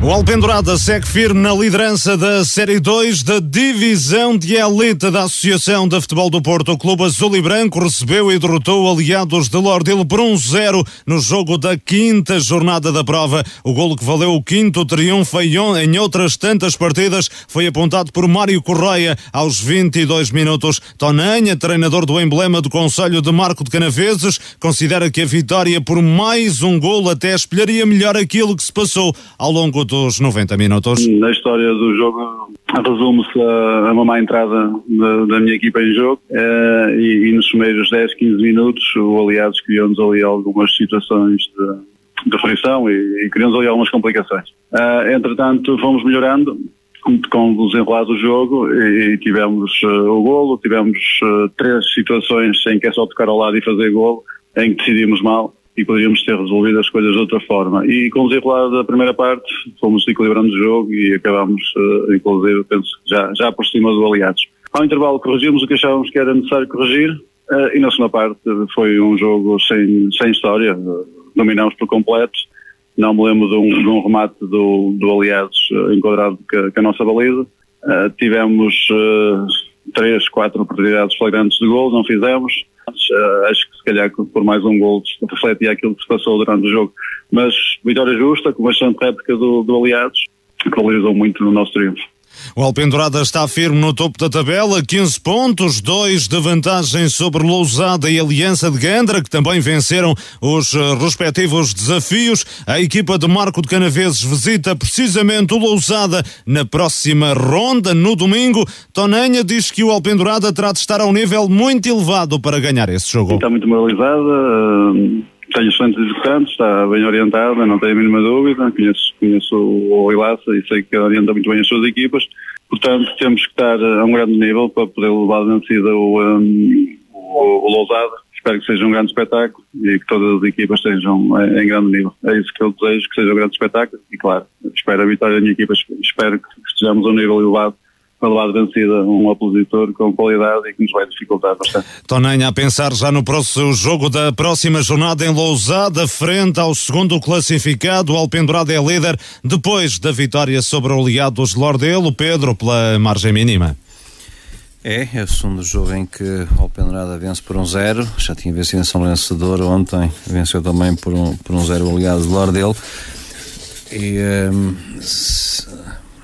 O Alpendurada segue firme na liderança da Série 2 da Divisão de Elite da Associação de Futebol do Porto. O Clube Azul e Branco recebeu e derrotou aliados de Lordil por 1-0 no jogo da quinta jornada da prova. O golo que valeu o quinto triunfo em outras tantas partidas foi apontado por Mário Correia aos 22 minutos. Tonanha, treinador do emblema do Conselho de Marco de Canaveses, considera que a vitória por mais um golo até espelharia melhor aquilo que se passou ao longo dos 90 minutos? Na história do jogo resume-se a, uma má entrada da, da minha equipa em jogo eh, e, e, nos primeiros 10, 15 minutos o Aliados criou-nos ali algumas situações de, de e, e criou-nos ali algumas complicações. Uh, entretanto, fomos melhorando com o desenrolar do jogo e, tivemos uh, o golo, tivemos uh, três situações em que é só tocar ao lado e fazer golo, em que decidimos mal e poderíamos ter resolvido as coisas de outra forma. E com o desenrolar da primeira parte, fomos equilibrando o jogo e acabámos, uh, inclusive, penso já, já por cima do Aliados. Ao intervalo corrigimos o que achávamos que era necessário corrigir uh, e na segunda parte foi um jogo sem, sem história, uh, dominámos por completo. Não me lembro de um, de um remate do, do Aliados enquadrado com a, nossa baliza. tivemos três, quatro oportunidades flagrantes de gol, não fizemos Uh, acho que se calhar por mais um gol refletia aquilo que se passou durante o jogo. Mas vitória justa, com bastante réplica do, do Aliados, que valorizou muito no nosso triunfo. O Alpendurada está firme no topo da tabela, 15 pontos, 2 de vantagem sobre Lousada e Aliança de Gandra, que também venceram os eh, respectivos desafios. A equipa de Marco de Canaveses visita precisamente o Lousada na próxima ronda, no domingo. Tonanha diz que o Alpendurada terá de estar a um nível muito elevado para ganhar esse jogo. Está muito moralizada. Tenho excelentes executantes, está bem orientada, não tenho a mínima dúvida. Conheço, conheço o Ilaça e sei que orienta muito bem as suas equipas. Portanto, temos que estar a um grande nível para poder levar vencida o, um, o, o Lousada. Espero que seja um grande espetáculo e que todas as equipas estejam em grande nível. É isso que eu desejo, que seja um grande espetáculo e, claro, espero a vitória da minha equipa, espero que estejamos a um nível elevado para levar vencida um opositor com qualidade e que nos vai dificultar bastante. Tonanha, a pensar já no próximo jogo da próxima jornada em Lousada, frente ao segundo classificado, o Alpendurado é líder, depois da vitória sobre o Aliados Lordelo, Pedro, pela margem mínima. É, é o segundo jogo em que o Alpendurada vence por um zero, já tinha vencido em São Vencedor ontem, venceu também por um, por um zero aliado de Lordelo. E um, se,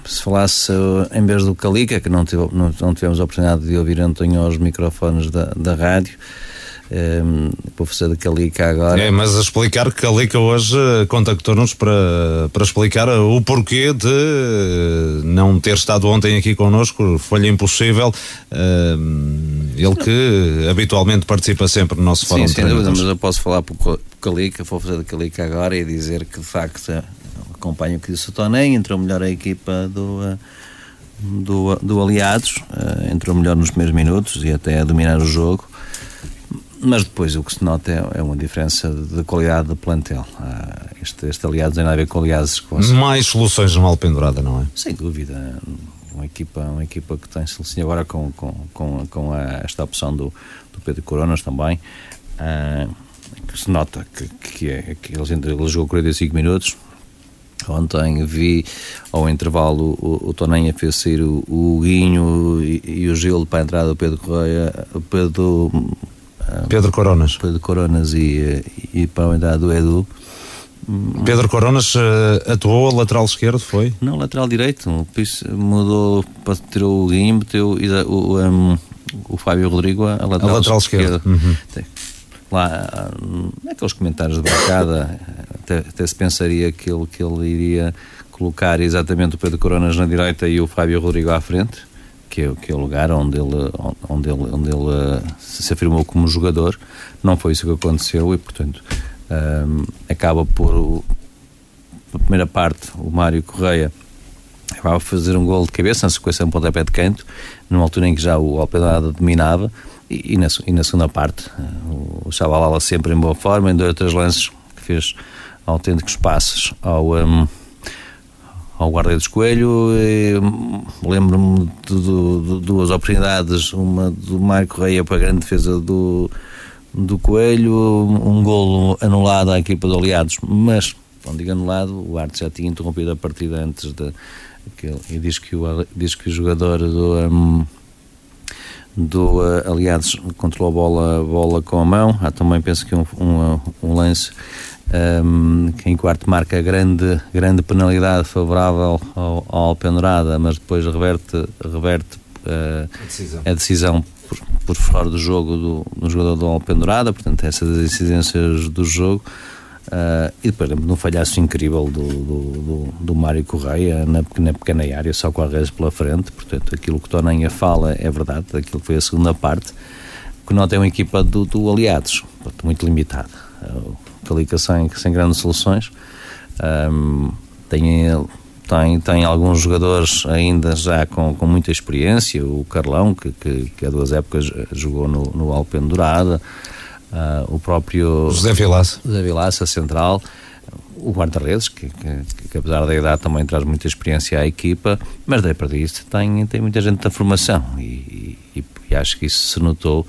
se falasse em vez do Calica, que não, tive, não, não tivemos a oportunidade de ouvir António aos microfones da, da rádio, um, ehm, vou fazer de Calica agora. É, mas a explicar que Calica hoje contactou-nos para, para explicar o porquê de não ter estado ontem aqui connosco, foi-lhe impossível. Um, ehm, ele que habitualmente participa sempre no nosso fórum. Sim, sem dúvida, mas eu posso falar para o Calica, vou fazer de Calica agora e dizer que de facto acompanho o que disse o Tonem, entrou melhor a equipa do, eh, do, do Aliados, uh, entrou melhor nos primeiros minutos e até a dominar o jogo, mas depois o que se nota é, é uma diferença de qualidade do plantel. Uh, este, este Aliados nada a ver com Aliados. Com Mais soluções mal pendurada, não é? Sem dúvida. Uma equipa, uma equipa que tem solução agora com, com, com, com a, esta opção do, do Pedro Coronas também. Uh, que se nota que, que, é, que ele, ele jogou 45 minutos, Ontem vi ao intervalo o, o Tonenha fez sair o, o Guinho e, e, o Gil para a entrada do Pedro Correia, Pedro, Pedro Coronas. Pedro Coronas e, e para a entrada do Edu. Pedro Coronas uh, atuou a lateral esquerdo, foi? Não, lateral direito. Mudou, tirou o Guinho, meteu o, um, o Fábio Rodrigo a lateral, a lateral esquerda. Uhum lá naqueles comentários de bancada até, até, se pensaria que ele, que ele iria colocar exatamente o Pedro Coronas na direita e o Fábio Rodrigo à frente que é, que é o lugar onde ele, onde ele, onde ele uh, se afirmou como jogador. Não foi isso que aconteceu e portanto um, acaba por a primeira parte o Mário Correia por fazer um gol de cabeça na sequência um pontapé de canto numa altura em que já o Alpedrada dominava e, e, na, e na segunda parte, eh, o Chabalala sempre em boa forma, em dois ou três lances que fez autênticos passos ao, um, ao guarda-redes Coelho. Hum, lembro-me de, de, de, duas oportunidades, uma do Marco Reia para a grande defesa do, do Coelho, um golo anulado à equipa de Aliados, mas Onde digo anulado, o Arte já tinha interrompido a partida antes de. Aquele, e diz que, o, diz que o jogador do. Um, do uh, Aliados controlou a bola, bola com a mão. Há também penso que um, um, um lance um, que em quarto marca grande, grande penalidade favorável ao, ao Alpendurada, mas depois reverte, reverte uh, a decisão, a decisão por, por, fora do jogo do, do jogador do Alpendurada, portanto essas incidências do jogo. Uh, e depois lembro de um falhaço incrível do, do, do, do Mário Correia na, na pequena área, só com a redes pela frente. Portanto, aquilo que Toninha fala é verdade, aquilo que foi a segunda parte. que não tem uma equipa do, do Aliados, muito limitada. Uh, Calica sem, sem grandes soluções. Um, tem, tem, tem alguns jogadores ainda já com, com muita experiência. O Carlão, que, que, que há duas épocas jogou no, no Alpendurada. Uh, o próprio José Vilaça, José Vilaça Central, o guarda-redes, que, que, que, apesar da idade também traz muita experiência à equipa, mas daí para isso tem, tem muita gente da formação e, e, e acho que isso se notou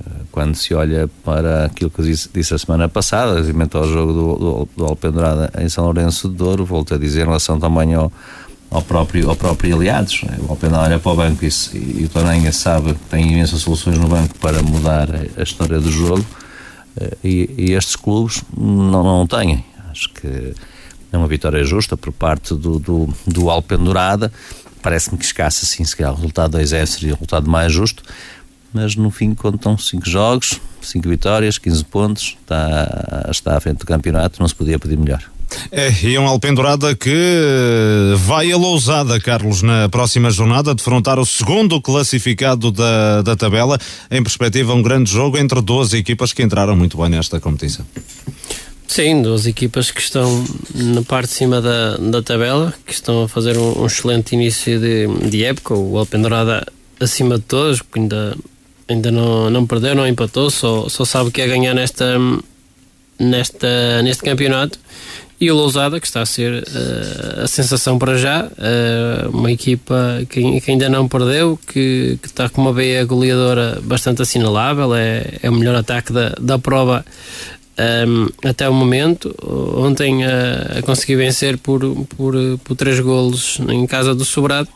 uh, quando se olha para aquilo que eu disse, disse a semana passada, relativamente ao jogo do, do, do Alpendurada em São Lourenço de Douro, volto a dizer em relação também ao, ao próprio, ao próprio Aliados. O Alpendurada olha para o banco e, e o Toranha sabe que tem imensas soluções no banco para mudar a, história do jogo e, e estes clubes não, não têm. Acho que é uma vitória justa por parte do, do, do Alpendurada. Parece-me que escassa, sim, se calhar o resultado 2 seria o resultado mais justo, mas no fim contam 5 jogos, 5 vitórias, 15 pontos, está, está à frente do campeonato, não se podia pedir melhor. É, e um Alpendurada que vai a Lousada, Carlos, na próxima jornada, defrontar o segundo classificado da, da tabela, em perspectiva um grande jogo entre duas equipas que entraram muito bem nesta competição. Sim, duas equipas que estão na parte de cima da, da tabela, que estão a fazer um, um excelente início de, de época. O Alpendurada acima de todas, porque ainda, ainda não, não perdeu, não empatou, só, só sabe que é ganhar nesta, nesta, neste campeonato e o Lousada, que está a ser uh, a sensação para já, uh, uma equipa que, que, ainda não perdeu, que, que, está com uma veia goleadora bastante assinalável, é, é o melhor ataque da, da prova um, eh, até o momento. Ontem uh, consegui vencer por, por, por três golos em casa do Sobrado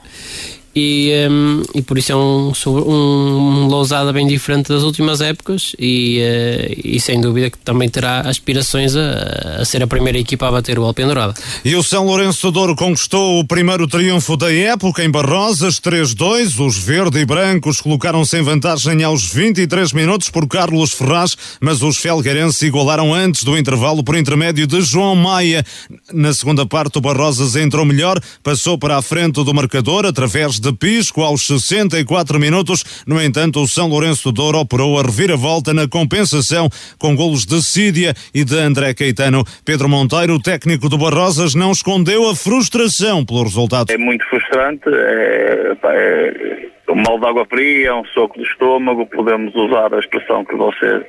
e, um, e por isso é um, um Lousada bem diferente das últimas épocas e, uh, e sem dúvida que também terá aspirações a, a ser a primeira equipa a bater o Alpendurada. E o São Lourenço Douro conquistou o primeiro triunfo da época em Barrosas, 3-2. Os verde e brancos colocaram-se em vantagem aos 23 minutos por Carlos Ferraz, mas os felgueirenses igualaram antes do intervalo por intermédio de João Maia. Na segunda parte o Barrosas entrou melhor, passou para a frente do marcador através de Pisco aos 64 minutos. No entanto, o São Lourenço de Douro operou a reviravolta na compensação com golos de Sídia e de André Caetano. Pedro Monteiro, técnico do Barrosas, não escondeu a frustração pelo resultado. É muito frustrante, é, é um mal de água fria, é um soco de estômago, podemos usar a expressão que você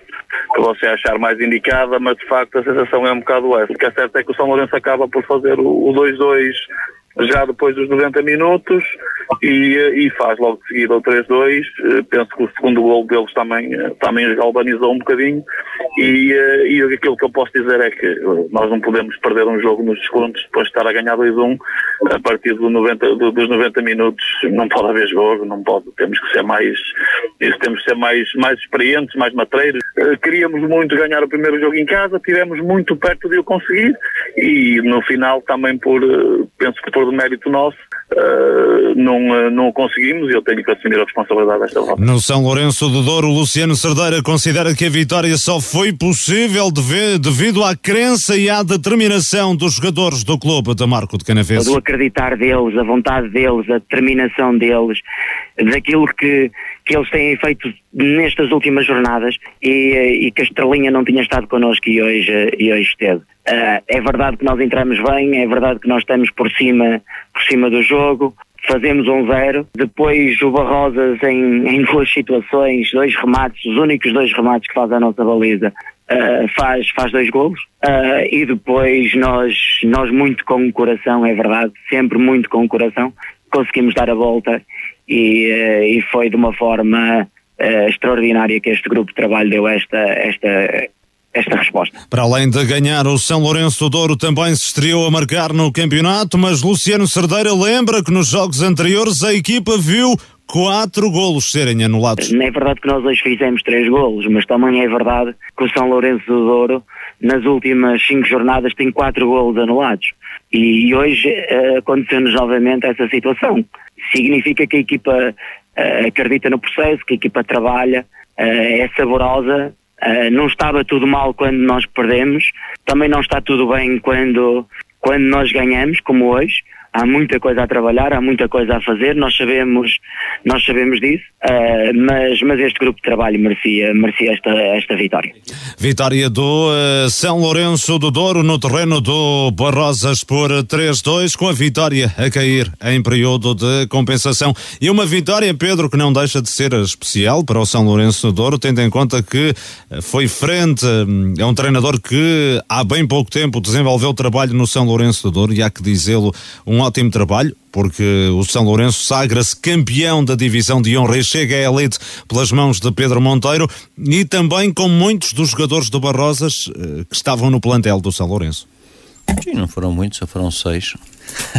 que você achar mais indicada, mas de facto a sensação é um bocado essa. O que é certo é que o São Lourenço acaba por fazer o 2-2 já depois dos 90 minutos e, e faz logo de seguida o 3-2. Eh, penso que o segundo gol deles também, eh, também galvanizou um bocadinho e, eh, e aquilo que eu posso dizer é que nós não podemos perder um jogo nos descontos depois de estar a ganhar 2-1 a partir do 90, do, dos 90 minutos não pode haver jogo, não pode, temos que ser mais isso, temos que ser mais, mais experientes, mais matreiros. Queríamos muito ganhar o primeiro jogo em casa, tivemos muito perto de o conseguir e no final também por penso que por mérito nosso uh, não, uh, não conseguimos e eu tenho que assumir a responsabilidade desta volta. No São Lourenço do Douro, Luciano Cerdeira considera que a vitória só foi possível devido à crença e à determinação dos jogadores do clube de Marco de Canaveses. Do acreditar deles, a vontade deles, a determinação deles, daquilo que, que eles têm feito nestas últimas jornadas e, e que a estrelinha não tinha estado connosco e hoje, e hoje esteve. Uh, é verdade que nós entramos bem, é verdade que nós estamos por cima, por cima do jogo, fazemos um zero. Depois o Barrosas em, em duas situações, dois remates, os únicos dois remates que faz a nossa baliza, uh, faz, faz dois golos. Uh, e depois nós, nós muito com o coração, é verdade, sempre muito com o coração, conseguimos dar a volta e, uh, e foi de uma forma extraordinária que este grupo de trabalho deu esta, esta esta resposta. Para além de ganhar, o São Lourenço do Douro também se estreou a marcar no campeonato, mas Luciano Cerdeira lembra que nos jogos anteriores a equipa viu quatro golos serem anulados. Não é verdade que nós hoje fizemos três golos, mas também é verdade que o São Lourenço do Douro, nas últimas cinco jornadas, tem quatro golos anulados. E hoje uh, aconteceu-nos novamente essa situação. Significa que a equipa uh, acredita no processo, que a equipa trabalha, uh, é saborosa. não estava tudo mal quando nós perdemos, também não está tudo bem quando, quando nós ganhamos, como hoje há muita coisa a trabalhar, há muita coisa a fazer, nós sabemos, nós sabemos disso, uh, mas, mas este grupo de trabalho merecia, merecia esta, esta vitória. Vitória do uh, São Lourenço do Douro no terreno do Barrosas por 3-2, com a vitória a cair em período de compensação. E uma vitória, Pedro, que não deixa de ser especial para o São Lourenço do Douro, tendo em conta que eh, foi frente a um treinador que há bem pouco tempo desenvolveu trabalho no São Lourenço do Douro, e há que dizê-lo, um ótimo trabalho, porque o São Lourenço sagra-se campeão da divisão de honra e chega à elite pelas mãos de Pedro Monteiro e também com muitos dos jogadores do Barrosas eh, que estavam no plantel do São Lourenço. Sim, não foram muitos, só foram seis.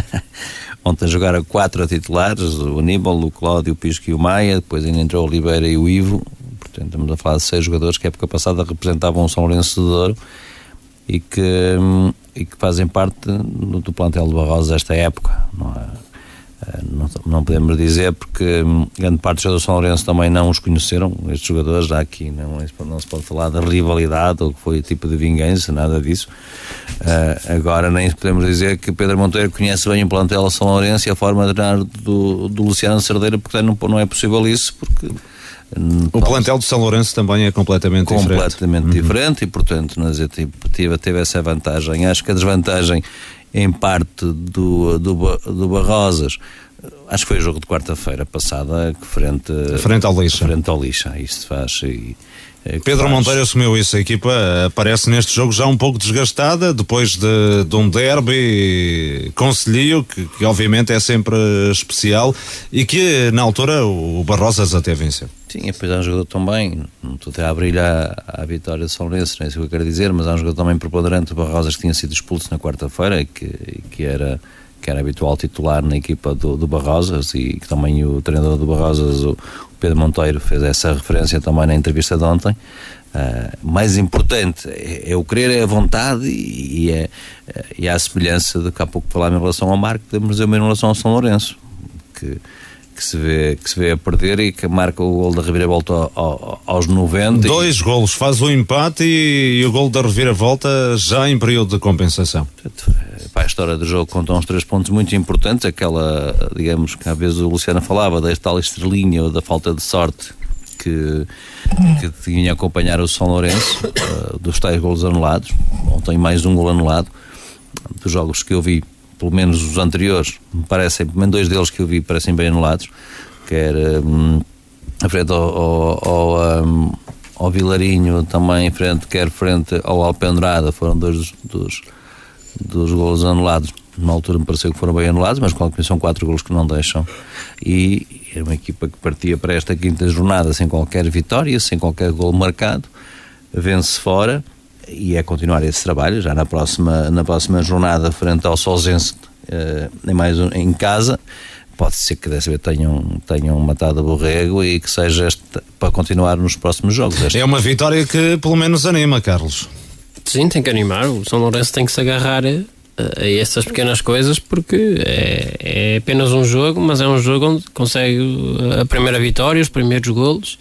Ontem jogaram quatro titulares, o Aníbal, o Cláudio, o Pisco e o Maia, depois ainda entrou o Oliveira e o Ivo, portanto estamos a falar de seis jogadores que a época passada representavam o São Lourenço de Douro e que, hum, e que fazem parte do, do plantel do Barroso desta época. Não, é? Eh, não, não, podemos dizer porque grande parte dos jogadores de São Lourenço também não os conheceram, estes jogadores, já aqui não, não se pode falar de rivalidade ou que foi tipo de vingança, nada disso. Uh, agora nem podemos dizer que Pedro Monteiro conhece bem o plantel de São Lourenço e a forma de treinar do, do Luciano Cerdeira, porque não, não é possível isso, porque o plantel de São Lourenço também é completamente, completamente diferente. Completamente uhum. diferente e, portanto, nós tive, teve essa vantagem. Acho que a desvantagem, em parte, do, do, do Barrosas, acho que foi o jogo de quarta-feira passada, frente, frente ao Lixa. Frente ao Lixa, isso faz. E, é Pedro faz... Monteiro assumiu isso. A equipa aparece neste jogo já um pouco desgastada, depois de, de um derby conselhio, que, que, obviamente é sempre especial e que na altura o Barrosas até venceu. Sim, depois há um jogador também, não estou até a abrir a, a vitória São Lourenço, não é isso que eu quero dizer, mas há um jogador também preponderante, o Barrosas, que tinha sido expulso na quarta-feira, que, que era que era habitual titular na equipa do, do Barrosas e que também o treinador do Barrosas, o, Pedro Monteiro fez essa referência também na entrevista de ontem. Uh, mais importante é, é, o querer, é a vontade e, e, é, e é a semelhança de que há pouco falámos em relação ao Marco, podemos dizer mesmo em relação ao São Lourenço, que, que, se vê, que se vê a perder e que marca o gol da reviravolta ao, ao, aos 90. Dois e... golos, faz o empate e, e, o gol da reviravolta já em período de compensação. Portanto, a história do jogo conta uns três pontos muito importantes, aquela, digamos, que às vezes o Luciano falava, da tal estrelinha ou da falta de sorte que, que tinha a acompanhar o São Lourenço, uh, dos tais golos anulados, ontem mais um gol anulado, dos jogos que eu vi, pelo menos os anteriores, me parecem, pelo menos dois deles que eu vi parecem bem anulados, quer um, frente ao, ao, ao, um, ao Vilarinho, também frente, quer frente ao Alpendrada, foram dois dos dos golos anulados. Na altura me pareceu que foram bem anulados, mas com são quatro golos que não deixam. E era uma equipa que partia para esta quinta jornada sem qualquer vitória, sem qualquer gol marcado, vence fora e é continuar esse trabalho já na próxima, na próxima jornada frente ao Solzense, eh, em, mais um, em casa. Pode ser que dessa vez tenham, tenham matado o borrego e que seja este, para continuar nos próximos jogos. Este. É uma vitória que pelo menos anima, Carlos. Sim, tem que animar. O São Lourenço tem que se agarrar a, a essas pequenas coisas porque é, é, apenas um jogo, mas é um jogo onde consegue a primeira vitória, os primeiros golos.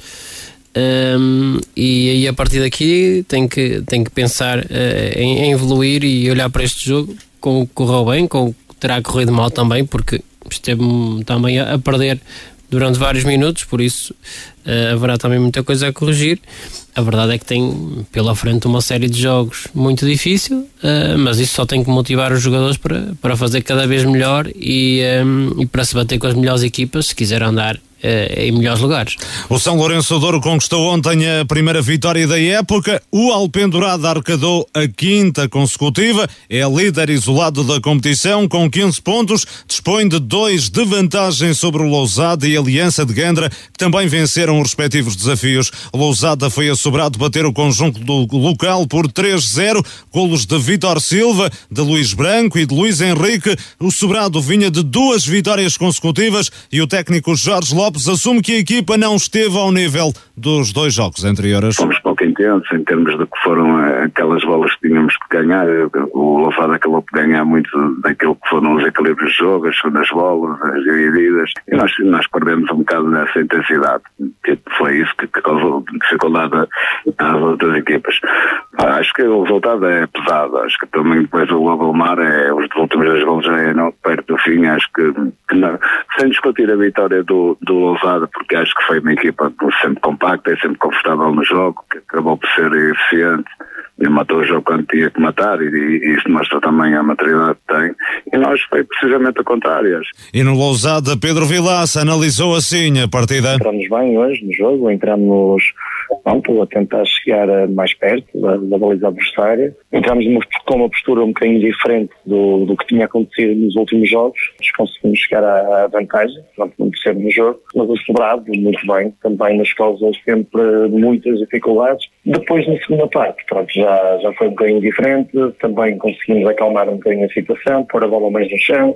Um, e aí a partir daqui tem que, tem que pensar uh, em, em, evoluir e olhar para este jogo com o que correu bem, com o que terá corrido mal também, porque esteve também a, perder durante vários minutos, por isso uh, haverá também muita coisa a corrigir. A verdade é que tem pela frente uma série de jogos muito difícil, uh, mas isso só tem que motivar os jogadores para, para fazer cada vez melhor e, um, e para se bater com as melhores equipas se quiser andar em melhores lugares. O São Lourenço Douro conquistou ontem a primeira vitória da época. O Alpendurado arcadou a quinta consecutiva. É líder isolado da competição com 15 pontos. Dispõe de dois de vantagem sobre o Lousada e Aliança de Gandra, que também venceram os respectivos desafios. Lousada foi assobrado bater o conjunto do local por 3-0. Golos de Vitor Silva, de Luís Branco e de Luís Henrique. O sobrado vinha de duas vitórias consecutivas e o técnico Jorge Lopes assume que a equipa não esteve ao nível dos dois jogos anteriores. Fomos pouco intensos em termos de que foram aquelas bolas que tínhamos que ganhar. O Lousada acabou por ganhar muito daquilo que foram os equilíbrios de jogo, as segundas bolas, as divididas, e nós, nós perdemos um bocado nessa intensidade. Foi isso que, que causou dificuldade às outras equipas. Acho que o resultado é pesado. Acho que também depois o Lobo Mar é os últimos dois gols é não, perto do fim. Acho que, que não, sem discutir a vitória do, do Lousada, porque acho que foi uma equipa sempre compacta e sempre confortável no jogo, que acabou por ser eficiente e matou o jogo quando tinha que matar e, e isso mostra também a maturidade que tem e nós foi precisamente a contrário. E no Lousada, Pedro Vilaça analisou assim a partida. Entramos bem hoje no jogo, entramos pronto, a tentar chegar mais perto da, da baliza adversária. Entramos com uma postura um bocadinho diferente do, do que tinha acontecido nos últimos jogos. Conseguimos chegar à, à vantagem, pronto, não percebo no jogo, mas o sobrado muito bem, também nas causas sempre muitas dificuldades. Depois na segunda parte, pronto, já, já foi um bocadinho diferente, também conseguimos acalmar um bocadinho a situação, pôr a bola mais no chão,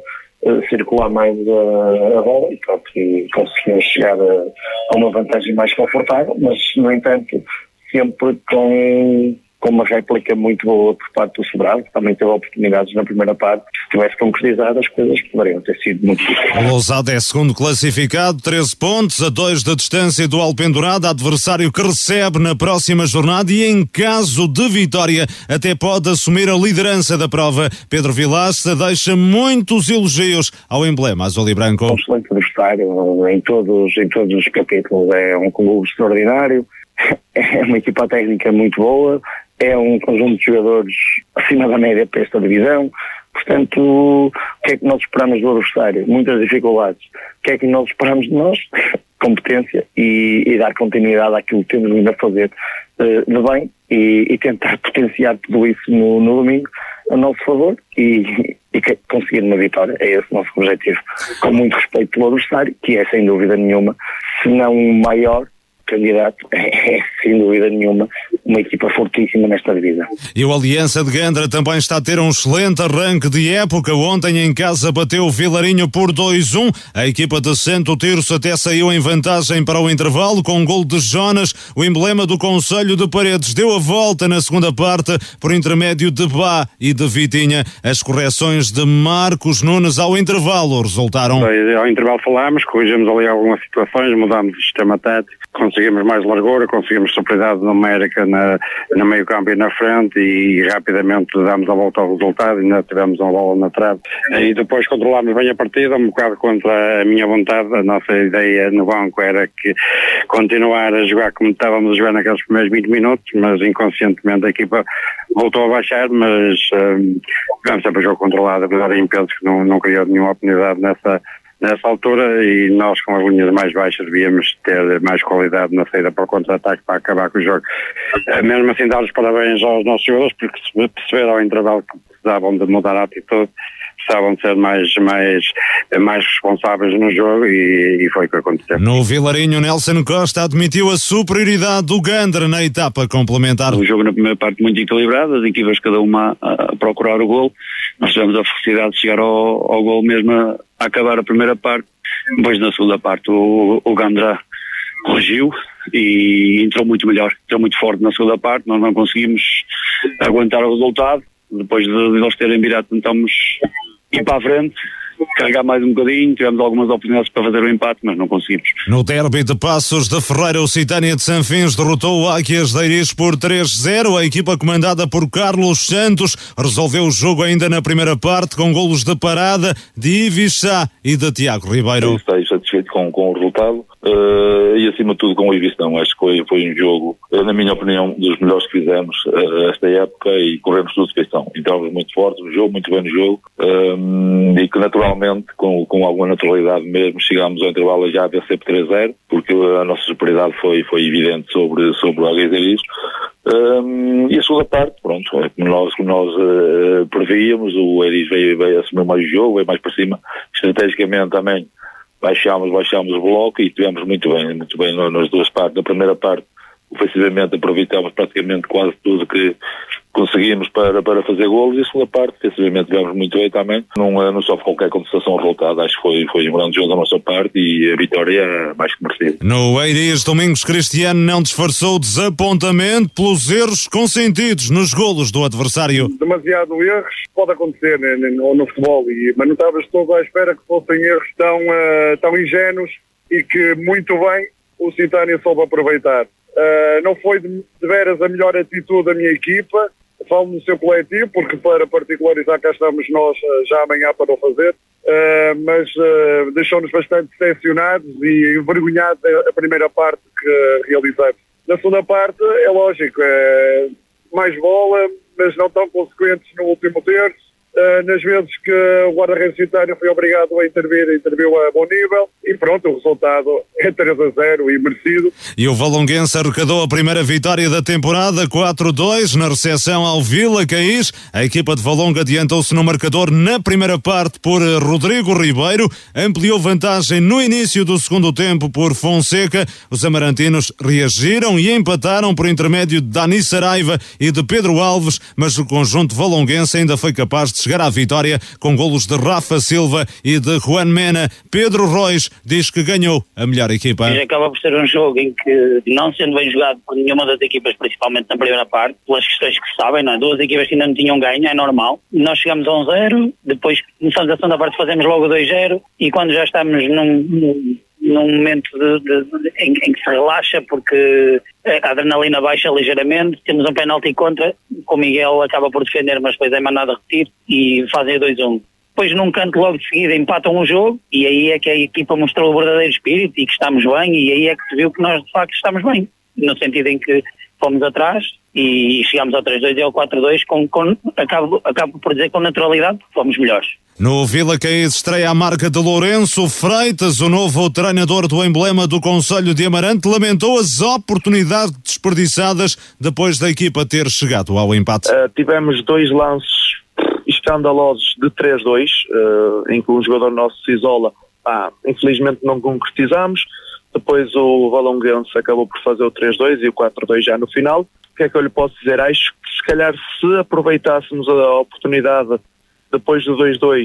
circular mais a, a bola e, pronto, e conseguimos chegar a, a, uma vantagem mais confortável, mas no entanto sempre com com uma réplica muito boa por parte do Sobrado, que também teve oportunidades na primeira parte. Se tivesse concretizado, as coisas poderiam ter sido muito difíceis. O Lousada é segundo classificado, 13 pontos, a 2 da distância do Alpendurado, adversário que recebe na próxima jornada e, em caso de vitória, até pode assumir a liderança da prova. Pedro Vilaça deixa muitos elogios ao emblema azul e branco. Um excelente adversário em todos, em todos os capítulos. É um clube extraordinário, é uma equipa técnica muito boa, é um conjunto de jogadores acima da média para esta divisão. Portanto, o que é que nós esperamos do adversário? Muitas dificuldades. O que é que nós esperamos de nós? Competência e, e dar continuidade àquilo que temos vindo a fazer uh, de bem e, e, tentar potenciar tudo isso no, no domingo a nosso favor e, e conseguir uma vitória. É esse o nosso objetivo. Com muito respeito pelo adversário, que é sem dúvida nenhuma, se não o maior, candidato é, sem dúvida nenhuma, uma equipa fortíssima nesta divisão. E o Aliança de Gandra também está a ter um excelente arranque de época. Ontem em casa bateu o Vilarinho por 2-1. A equipa de Santo Tirso até saiu em vantagem para o intervalo com um gol de Jonas. O emblema do Conselho de Paredes deu a volta na segunda parte por intermédio de Bá e de Vitinha. As correções de Marcos Nunes ao intervalo resultaram. Ao intervalo falámos, corrigimos ali algumas situações, mudámos o sistema tático, conseguimos mais largura, conseguimos superioridade numérica na, no meio campo e na frente e rapidamente damos a volta ao resultado, ainda tivemos uma bola na trave. E depois controlámos bem a partida, um bocado contra a minha vontade, a nossa ideia no banco era que continuar a jogar como estávamos a jogar naqueles primeiros 20 minutos, mas inconscientemente a equipa voltou a baixar, mas um, tivemos sempre o jogo controlado, apesar de impesos que não, não criou nenhuma oportunidade nessa nessa altura e nós com as linhas mais baixas devíamos ter mais qualidade na saída para o contra-ataque para acabar com o jogo. Eh, mesmo assim dar os parabéns aos nossos jogadores porque perceberam ao intervalo que precisavam de mudar a atitude, precisavam de ser mais, mais, mais responsáveis no jogo e, e foi o que aconteceu. No Vilarinho, Nelson Costa admitiu a superioridade do Gandra na etapa complementar. O jogo na primeira parte muito equilibrado, as equipas cada uma a, procurar o gol. Nós tivemos a felicidade de chegar ao, ao gol mesmo a, a acabar a primeira parte. Depois na segunda parte o, o Gandra corrigiu e entrou muito melhor, entrou muito forte na segunda parte, nós não conseguimos aguentar o resultado, depois de, de eles terem virado tentamos ir para a frente, carregar mais um bocadinho, tivemos algumas oportunidades para fazer o empate, mas não conseguimos. No derby de Passos de Ferreira, o Citânia de Sanfins derrotou o Águias de Iris por 3-0. A equipa comandada por Carlos Santos resolveu o jogo ainda na primeira parte com golos de parada de Ivichá e de Tiago Ribeiro. Estou satisfeito com, com o resultado uh, e acima de tudo com o Ivistão. Acho que foi, foi um jogo, uh, na minha opinião, dos melhores que fizemos uh, esta época e corremos tudo de questão. Entramos muito forte no jogo, muito bem no jogo e que naturalmente naturalmente, com, com alguma naturalidade mesmo, chegámos ao intervalo já a vencer por 3-0, porque a nossa superioridade foi, foi evidente sobre, sobre o Aguizaris. Um, e a segunda parte, pronto, é como nós, como nós uh, prevíamos, o Eris veio, veio assumir mais o jogo, veio mais para cima, estrategicamente também baixámos, baixámos o bloco e tivemos muito bem, muito bem nas duas partes. Na primeira parte, ofensivamente aproveitámos praticamente quase tudo que conseguimos para, para fazer golos e a segunda parte, defensivamente tivemos muito bem também. Não, eh, não sofre qualquer contestação ao resultado, acho que foi, foi um grande jogo da nossa parte e a vitória é mais que merecida. No Eiris, Domingos Cristiano não disfarçou desapontamento pelos erros consentidos nos golos do adversário. Demasiado erros pode acontecer né, no, no futebol, e, mas não estavas todo à espera que fossem erros tão, uh, tão ingênuos e que muito bem o Citânia soube aproveitar. Uh, não foi de, de veras a melhor atitude da minha equipa, falo no seu coletivo, porque para particularizar cá estamos nós uh, já amanhã para o fazer, uh, mas deixou-nos bastante decepcionados e envergonhados a primeira parte que realizamos. Na segunda parte, é lógico, é mais bola, mas não tão consequentes no último terço, Uh, nas vezes que o guarda-redes Citário foi obrigado a intervir, interviu a bom nível e pronto, o resultado é 3 a 0 e merecido. E o Valonguense arrecadou a primeira vitória da temporada 4-2 na recepção ao Vila Caís. A equipa de Valonga adiantou-se no marcador na primeira parte por Rodrigo Ribeiro, ampliou vantagem no início do segundo tempo por Fonseca. Os amarantinos reagiram e empataram por intermédio de Dani Saraiva e de Pedro Alves, mas o conjunto valonguense ainda foi capaz de chegar à vitória com golos de Rafa Silva e de Juan Mena. Pedro Rois diz que ganhou a melhor equipa. E acaba por ser um jogo em que, não sendo bem jogado por nenhuma das equipas, principalmente na primeira parte, pelas questões que se sabem, não é? duas equipas que ainda não tinham ganho, é normal. Nós chegamos a um zero, depois começamos a segunda parte, fazemos logo 2-0 e quando já estamos num num momento de, de, em, em, que se relaxa porque a adrenalina baixa ligeiramente, temos um penalti contra, o Miguel acaba por defender, mas depois é mandado a repetir e fazem 2-1. Depois num canto logo de seguida empatam o jogo e aí é que a equipa mostrou o verdadeiro espírito e que estamos bem e aí é que se viu que nós de facto estamos bem, no sentido em que fomos atrás e chegámos ao 3-2 e ao 4-2 com, com, acabo, acabo por dizer com naturalidade fomos melhores. No Vila Caís estreia a marca de Lourenço Freitas, o novo treinador do emblema do Conselho de Amarante, lamentou as oportunidades desperdiçadas depois da equipa ter chegado ao empate. Uh, tivemos dois lances escandalosos de 3-2, uh, eh, em que um jogador nosso se isola. Ah, infelizmente não concretizamos. Depois o Valonguense acabou por fazer o 3-2 e o 4-2 já no final. O que é que eu lhe posso dizer? Acho que se calhar se aproveitássemos a oportunidade depois do 2-2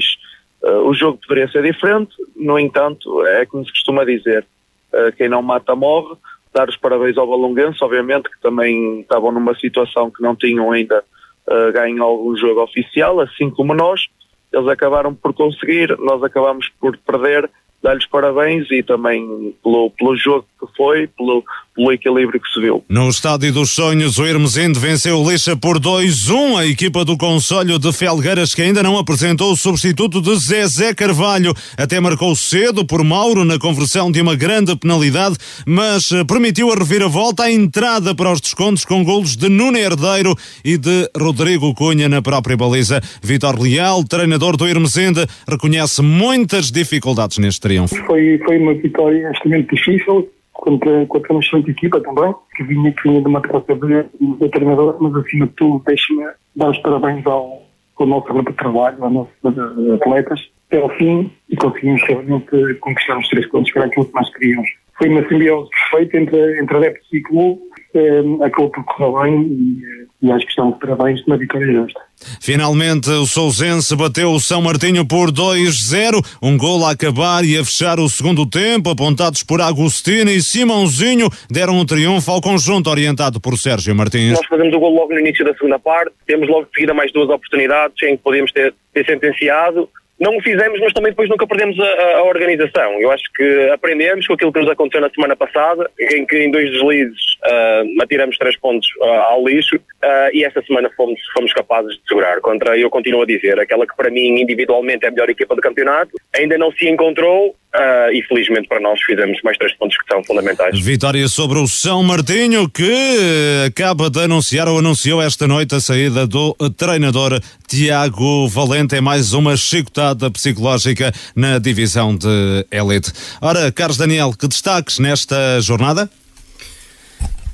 uh, eh, o jogo poderia ser diferente, no entanto, é como se costuma dizer, uh, quem não mata morre, dar os parabéns ao Balonguense, obviamente, que também estavam numa situação que não tinham ainda uh, ganho algum jogo oficial, assim como nós, eles acabaram por conseguir, nós acabamos por perder, dar-lhes parabéns e também pelo, pelo jogo que foi, pelo, pelo equilíbrio que se viu. No Estádio dos Sonhos, o Hermesinde venceu o Lixa por 2-1. A equipa do Conselho de Felgueiras, que ainda não apresentou o substituto de Zezé Carvalho, até marcou cedo por Mauro na conversão de uma grande penalidade, mas eh, permitiu a reviravolta à entrada para os descontos com golos de Nuno Herdeiro e de Rodrigo Cunha na própria baliza. Vitor Leal, treinador do Hermesinde, reconhece muitas dificuldades neste triunfo. Foi, foi uma vitória extremamente difícil contra, contra uma excelente equipa também, que vinha, que vinha de uma troca de, treinador, mas acima de tudo deixe-me dar os parabéns ao, ao nosso grupo de trabalho, aos nossos atletas, até ao fim e conseguimos realmente conquistar os três pontos que era aquilo que nós queríamos. Foi uma simbiose perfeita entre, entre adeptos e clube, eh, acabou por correr bem e, eh, e acho que estão de parabéns de uma vitória justa. Finalmente, o Sousense bateu o São Martinho por 2-0, um gol a acabar e a fechar o segundo tempo, apontados por Agostinho e Simãozinho, deram um triunfo ao conjunto orientado por Sérgio Martins. Nós fazemos o gol logo no início da segunda parte, temos logo de seguida mais duas oportunidades em que podíamos ter, ter sentenciado, não o fizemos, mas também depois nunca perdemos a, a, organização. Eu acho que aprendemos com aquilo que nos aconteceu na semana passada, em que em dois deslizes uh, atiramos três pontos uh, ao lixo uh, e esta semana fomos, fomos capazes de segurar contra, eu continuo a dizer, aquela que para mim individualmente é a melhor equipa do campeonato, ainda não se encontrou Uh, e felizmente para nós fizemos mais três pontos que são fundamentais. Vitória sobre o São Martinho que acaba de anunciar ou anunciou esta noite a saída do treinador Tiago Valente. É mais uma chicotada psicológica na divisão de elite. Ora, Carlos Daniel, que destaques nesta jornada?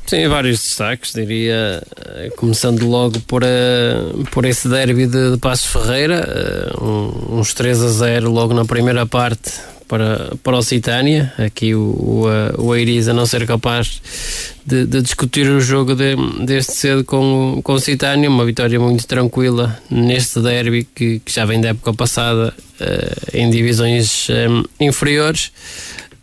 Sim, vários destaques, diria, eh, começando logo por, uh, por esse derby de, de Passos Ferreira, uh, uns 3 a 0 logo na primeira parte para, para o Citânia. Aqui o, o, o Eiris a não ser capaz de, de discutir o jogo de, deste cedo com, com o. Uma vitória muito tranquila neste derby que, que já vem da época passada uh, em divisões um, eh, inferiores.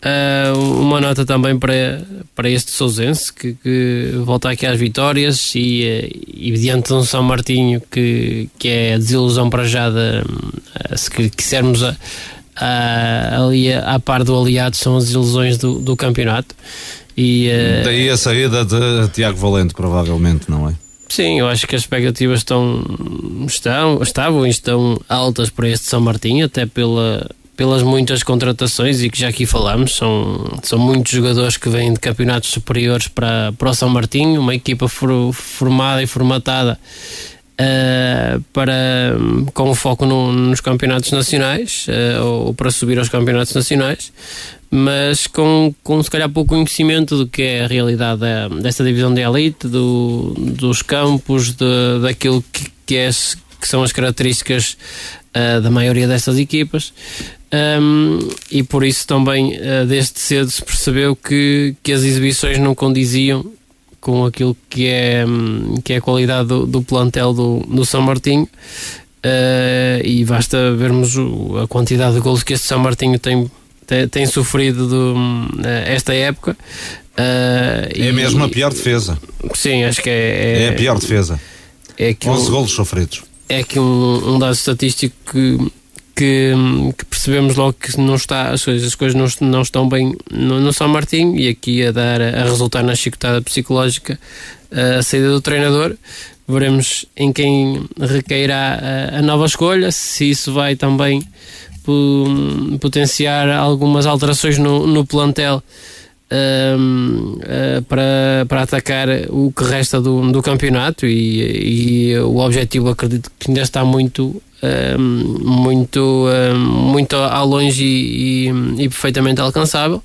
Uh, uma nota também para, para este Sousense que, que volta aqui às vitórias e, e diante de um São Martinho que, que é a desilusão para já de, se quisermos a, uh, ali à par do aliado são as ilusões do, do campeonato. E, uh, Daí a saída de Tiago Valente, provavelmente, não é? Sim, eu acho que as expectativas estão, estão, estavam e estão altas para este São Martinho, até pela, pelas muitas contratações e que já aqui falamos, são, são muitos jogadores que vêm de campeonatos superiores para, para o São Martinho, uma equipa for, formada e formatada Uh, para, com foco no, nos campeonatos nacionais uh, ou, para subir aos campeonatos nacionais, mas com, com se calhar pouco conhecimento do que é a realidade da, desta divisão de elite, do, dos campos, de, daquilo que, que, é, que são as características uh, da maioria destas equipas. Um, e por isso também desde cedo se percebeu que, que as exibições não condiziam com aquilo que é, que é a qualidade do, do plantel do, do São Martinho. Uh, e basta vermos o, a quantidade de gols que este São Martinho tem, tem, tem sofrido do, uh, esta época. Uh, é e, mesmo a pior defesa. Sim, acho que é. É, é a pior defesa. É que 11 um, golos sofridos. É que um, um dado estatístico que que, que, percebemos logo que não está, as coisas, as coisas não, não estão bem no, no, São Martinho e aqui a dar a resultar na chicotada psicológica a saída do treinador. Veremos em quem recairá a, a nova escolha, se isso vai também potenciar algumas alterações no, no plantel. Um, uh, eh, para, para atacar o que resta do, do campeonato e, e o objetivo acredito que ainda está muito muito, muito ao longe e, e, e, perfeitamente alcançável,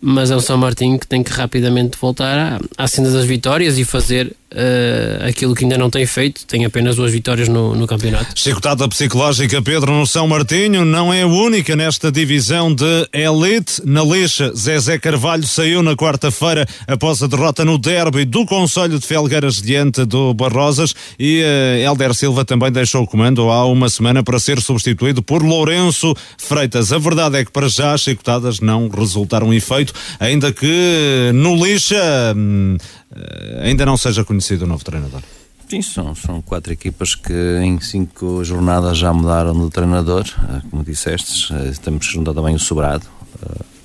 mas é o São Martinho que tem que rapidamente voltar à, à das vitórias e fazer uh, aquilo que ainda não tem feito, tem apenas duas vitórias no, no campeonato. Chicotada psicológica, Pedro, no São Martinho, não é única nesta divisão de elite. Na lixa, Zezé Carvalho saiu na quarta-feira após a derrota no derby do Conselho de Felgueiras diante do Barrosas e uh, Helder Silva também deixou o comando há uma semana para ser substituído por Lourenço Freitas. A verdade é que para já as chicotadas não resultaram efeito, ainda que no lixa hum, eh, ainda não seja conhecido o novo treinador. Sim, são, são quatro equipas que em cinco jornadas já mudaram de treinador, eh, como disseste, eh, temos que juntar também o Sobrado.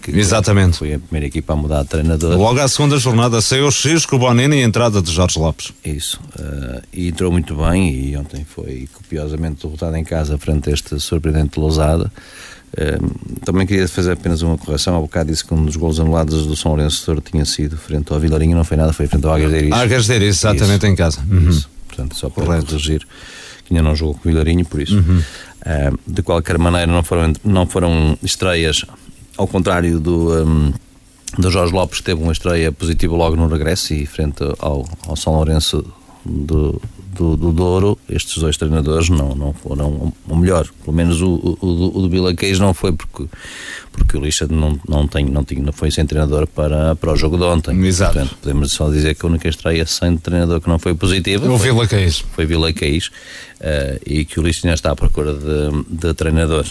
Que Exatamente. Foi a primeira equipa a mudar de treinador. Logo à segunda jornada saiu o Xisco, o Bonini e a entrada de Jorge Lopes. Isso. Uh, e entrou muito bem e ontem foi copiosamente derrotado em casa frente a este surpreendente Lousada. também queria fazer apenas uma correção. Há bocado disse que um dos gols anulados do São Lourenço tinha sido frente ao Vilarinho, não foi nada, foi frente ao Agasdeiris. Agasdeiris, exatamente, isso. em casa. Uhum. Isso. Portanto, só para corrigir que ainda não jogou com o Vilarinho, por isso. Uhum. Uh, de qualquer maneira, não foram, não foram estreias ao contrário do, um, do Jorge Lopes, que teve uma estreia positiva logo no regresso e frente ao, ao São Lourenço do, do, do Douro, estes dois treinadores não, não foram o melhor. Pelo menos o, o, o do Vila Queijo não foi porque, porque o Lixa não, não, tem, não, tinha, não foi sem treinador para, para o jogo de ontem. Exato. Portanto, podemos só dizer que a única estreia sem treinador que não foi positiva o Vila Queijo. Foi Vila Queijo uh, e que o Lixa ainda está à procura de, de treinador.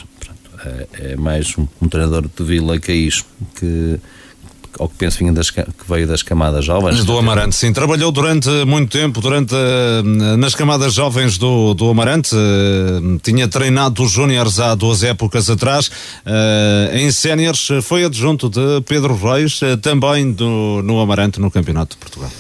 É, é mais um, um, treinador de Vila Caís que ao que penso vinha das, que veio das camadas jovens. Do Amarante, sim. Trabalhou durante muito tempo, durante eh, nas camadas jovens do, do Amarante. Eh, tinha treinado os Júniores há duas épocas atrás. Eh, em séniores foi adjunto de Pedro Reis, também do, no Amarante, no Campeonato de Portugal.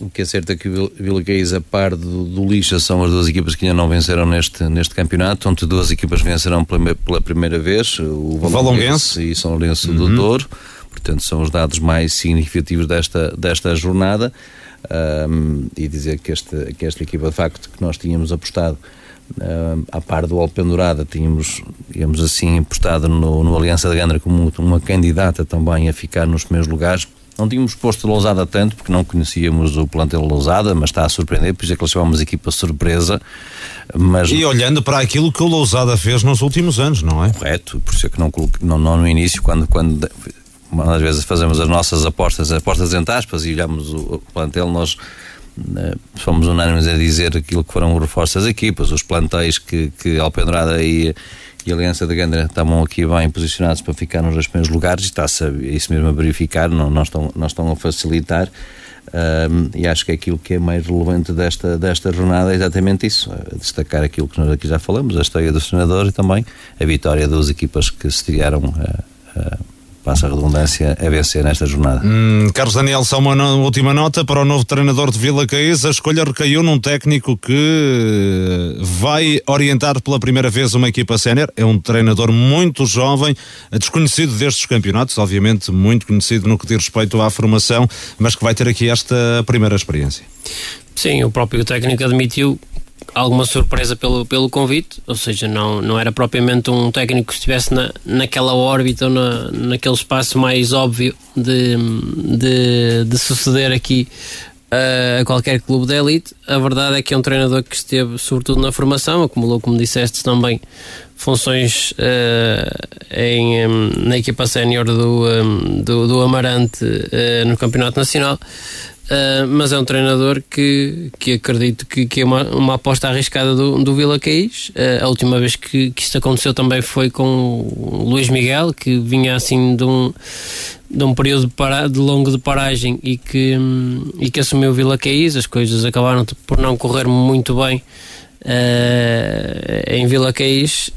O que é certo é que o Vila Caís, a par do, do Lixa, são as duas equipas que ainda não venceram neste, neste campeonato, onde duas equipas vencerão pela, pela primeira vez, o Valonguense e São Lourenço uhum. do Douro, portanto são os dados mais significativos desta, desta jornada, um, e dizer que esta, que esta equipa de facto que nós tínhamos apostado uh, à par do Alpendurada, tínhamos, digamos assim, apostado no, no Aliança da Gandra como uma candidata também a ficar nos primeiros lugares, não tínhamos posto Lousada tanto, porque não conhecíamos o plantel Lousada, mas está a surpreender, por isso é que eles chamamos equipa surpresa. Mas... E olhando para aquilo que o Lousada fez nos últimos anos, não é? Correto, por isso é que não, não, não no início, quando, quando às vezes fazemos as nossas apostas, apostas entre aspas, e olhamos o, plantel, nós fomos unânimes a dizer aquilo que foram os reforços das equipas, os plantéis que, que Alpendrada e e Aliança da Gandra estavam aqui bem posicionados para ficar nos dois primeiros lugares está-se isso mesmo a verificar, não, não, estão, não estão a facilitar. Um, e acho que aquilo que é mais relevante desta, desta jornada é exatamente isso, destacar aquilo que nós aqui já falamos, a estreia do senador e também a vitória das equipas que se tiraram a, a passa a redundância, a vencer nesta jornada. Hum, Carlos Daniel, só uma no, última nota para o novo treinador de Vila Caís. A escolha recaiu num técnico que vai orientar pela primeira vez uma equipa sénior. É um treinador muito jovem, desconhecido destes campeonatos, obviamente muito conhecido no que diz respeito à formação, mas que vai ter aqui esta primeira experiência. Sim, o próprio técnico admitiu alguma surpresa pelo, pelo convite, ou seja, não, não era propriamente um técnico que estivesse na, naquela órbita ou na, naquele espaço mais óbvio de, de, de suceder aqui a qualquer clube da elite. A verdade é que é um treinador que esteve sobretudo na formação, acumulou, como disseste, também funções uh, em, um, na equipa sénior do, um, do, do, Amarante uh, no Campeonato Nacional. Uh, mas é um treinador que, que acredito que, que é uma, uma aposta arriscada do, do Vila Caís. Uh, a última vez que, que isto aconteceu também foi com o Luís Miguel, que vinha assim de um, de um período de, para, de longo de paragem e que, um, e que assumiu o Vila Caís. As coisas acabaram por não correr muito bem. Uh, em Vila Caís,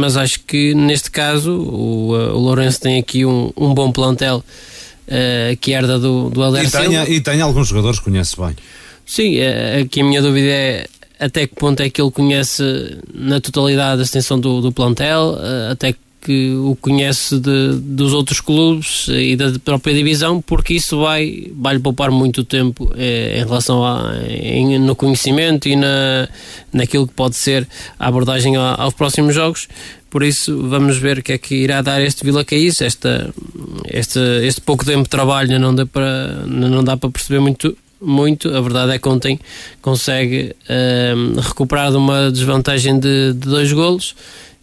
mas acho que neste caso o, o Lourenço tem aqui um, um bom plantel uh, que herda do, do Helder e tem, e tem alguns jogadores que conhece bem. Sim, uh, aqui a minha dúvida é até que ponto é que ele conhece na totalidade a extensão do, do plantel, uh, até que o conhece de, dos outros clubes e da própria divisão, porque isso vai, vai lhe poupar muito tempo eh, em relação a, em, no conhecimento e na, naquilo que pode ser a abordagem a, aos próximos jogos. Por isso, vamos ver o que é que irá dar este Vila Caís. Esta, este pouco tempo de trabalho não dá para, não dá para perceber muito, muito. A verdade é que ontem consegue uh, recuperar de uma desvantagem de, de dois golos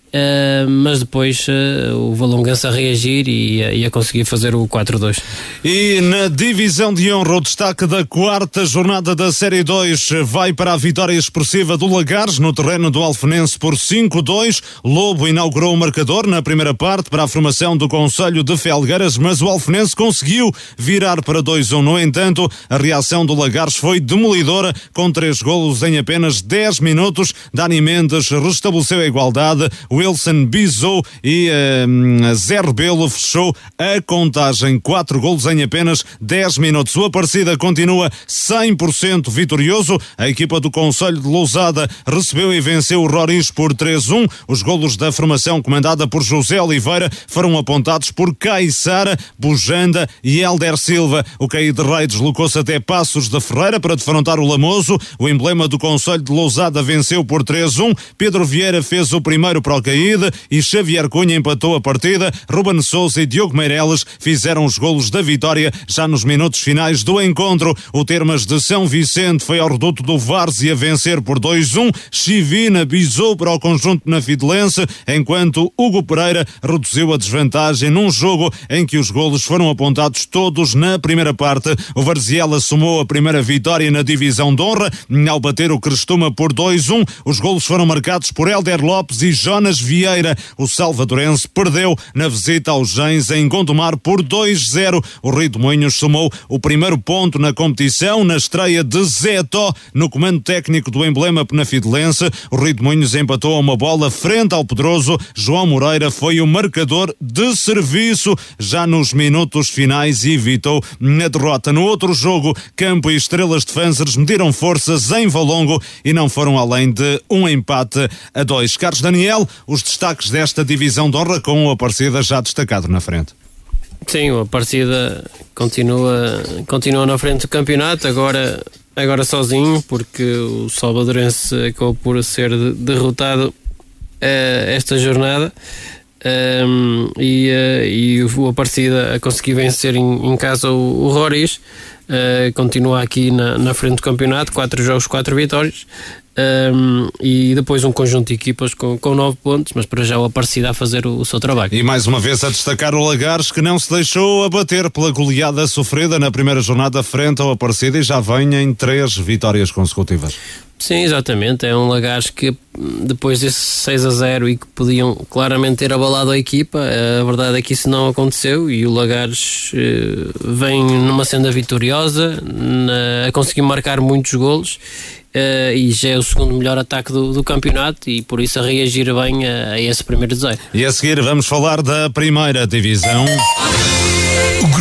Uh, mas depois uh, o Valongança a reagir e, e, a conseguir fazer o 4-2. E na divisão de honra, o destaque da quarta jornada da Série 2 vai para a vitória expressiva do Lagares no terreno do Alfenense por 5-2. Lobo inaugurou o marcador na primeira parte para a formação do Conselho de Felgueiras, mas o Alfenense conseguiu virar para 2-1. No entanto, a reação do Lagares foi demolidora, com três golos em apenas 10 minutos. Dani Mendes restabeleceu a igualdade. Wilson Bizou e uh, Zé Rebelo fechou a contagem. Quatro golos em apenas 10 minutos. O Aparecida continua 100% vitorioso. A equipa do Conselho de Lousada recebeu e venceu o Roriz por 3-1. Os golos da formação comandada por José Oliveira foram apontados por Caissara, Bujanda e Helder Silva. O Caí de Rei deslocou-se até Passos da Ferreira para defrontar o Lamoso. O emblema do Conselho de Lousada venceu por 3-1. Pedro Vieira fez o primeiro para o caída e Xavier Cunha empatou a partida. Ruben Souza e Diogo Meireles fizeram os golos da vitória já nos minutos finais do encontro. O Termas de São Vicente foi ao reduto do Várzea vencer por 2-1. Chivina bisou para o conjunto na Fidelense, enquanto Hugo Pereira reduziu a desvantagem num jogo em que os golos foram apontados todos na primeira parte. O Varziela somou a primeira vitória na divisão de honra ao bater o Crestuma por 2-1. Os golos foram marcados por Helder Lopes e Jonas Dias Vieira. O salvadorense perdeu na visita aos Gens em Gondomar por 2-0. O Rio de Moinhos somou o primeiro ponto na competição na estreia de Zeto no comando técnico do emblema penafidelense. O Rio de Moinhos empatou uma bola frente ao Pedroso. João Moreira foi o marcador de serviço já nos minutos finais e evitou a derrota. No outro jogo, Campo e Estrelas de Fanzers mediram forças em Valongo e não foram além de um empate a dois. Carlos Daniel, os destaques desta divisão de honra com o Aparecida já destacado na frente. Sim, o Aparecida continua, continua na frente do campeonato, agora, agora sozinho, porque o Salvadorense acabou por ser derrotado uh, esta jornada. Um, e, uh, e o Aparecida conseguiu vencer em, em casa o, o Roriz, uh, continua aqui na, na frente do campeonato, 4 jogos, 4 vitórias. Um, e depois um conjunto de equipas com, com nove pontos, mas para já o Aparecida a fazer o, o, seu trabalho. E mais uma vez a destacar o Lagares que não se deixou abater pela goleada sofrida na primeira jornada frente ao Aparecida e já vem em três vitórias consecutivas. Sim, exatamente. É um Lagares que depois desse 6 a 0 e que podiam claramente ter abalado a equipa, a verdade é que isso não aconteceu e o Lagares eh, vem numa senda vitoriosa, na, a conseguir marcar muitos golos Uh, e já é o segundo melhor ataque do, do campeonato e por isso a reagir bem a, a esse primeiro desenho. E a seguir vamos falar da primeira divisão.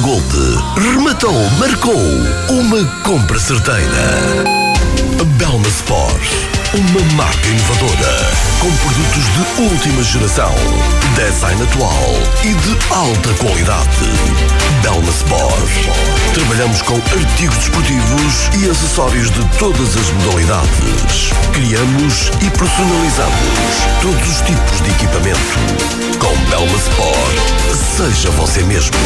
Gold, rematou, marcou uma compra certeira. Belma Sport, uma marca inovadora, com produtos de última geração, design atual e de alta qualidade. Belma Sport. Trabalhamos com artigos desportivos e acessórios de todas as modalidades. Criamos e personalizamos todos os tipos de equipamento. Com Belma Sport, seja você mesmo.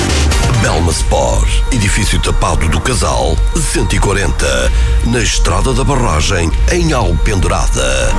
Belma Sport, edifício tapado do Casal, 140, na Estrada da Barragem, em Alpendurada.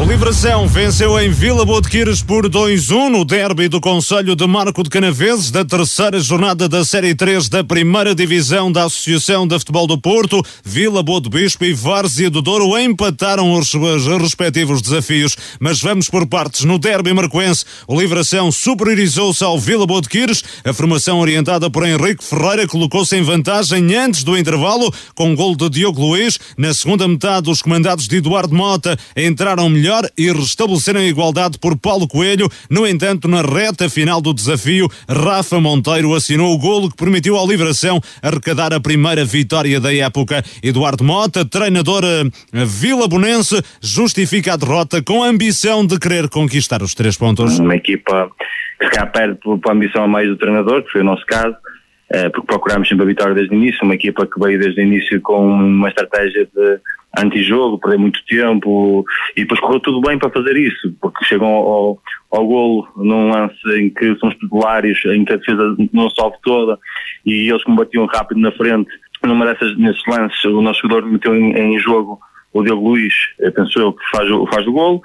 O Livração venceu em Vila Botequires por 2-1 no derby do Conselho de Marco de Canaveses da terceira jornada da Série 3 da primeira divisão da Associação de Futebol do Porto. Vila Boa de Bispo e Várzea do Douro empataram os, os respectivos desafios. Mas vamos por partes. No derby marcoense, o Livração superiorizou-se ao Vila Botequires. A formação orientada por Henrique Ferreira colocou-se em vantagem antes do intervalo com um gol de Diogo Luiz. Na segunda metade, os comandados de Eduardo Mota entraram melhor melhor e restabeleceram a igualdade por Paulo Coelho. No entanto, na reta final do desafio, Rafa Monteiro assinou o golo que permitiu ao Livração arrecadar a primeira vitória da época. Eduardo Mota, treinador eh, Vila Bonense, justifica a derrota com a ambição de querer conquistar os três pontos. Uma equipa que se calhar perde ambição a mais do treinador, que foi o nosso caso. Uh, porque procurámos sempre a vitória desde o início, uma equipa que veio desde o início com uma estratégia de antijogo, perder muito tempo e depois correu tudo bem para fazer isso, porque chegam ao, ao golo num lance em que somos titulares, em que a defesa não sobe toda e eles combatiam rápido na frente. Numa dessas, nesses lances, o nosso jogador meteu em, em jogo o Diogo Luiz, penso eu, que faz, o, faz o golo,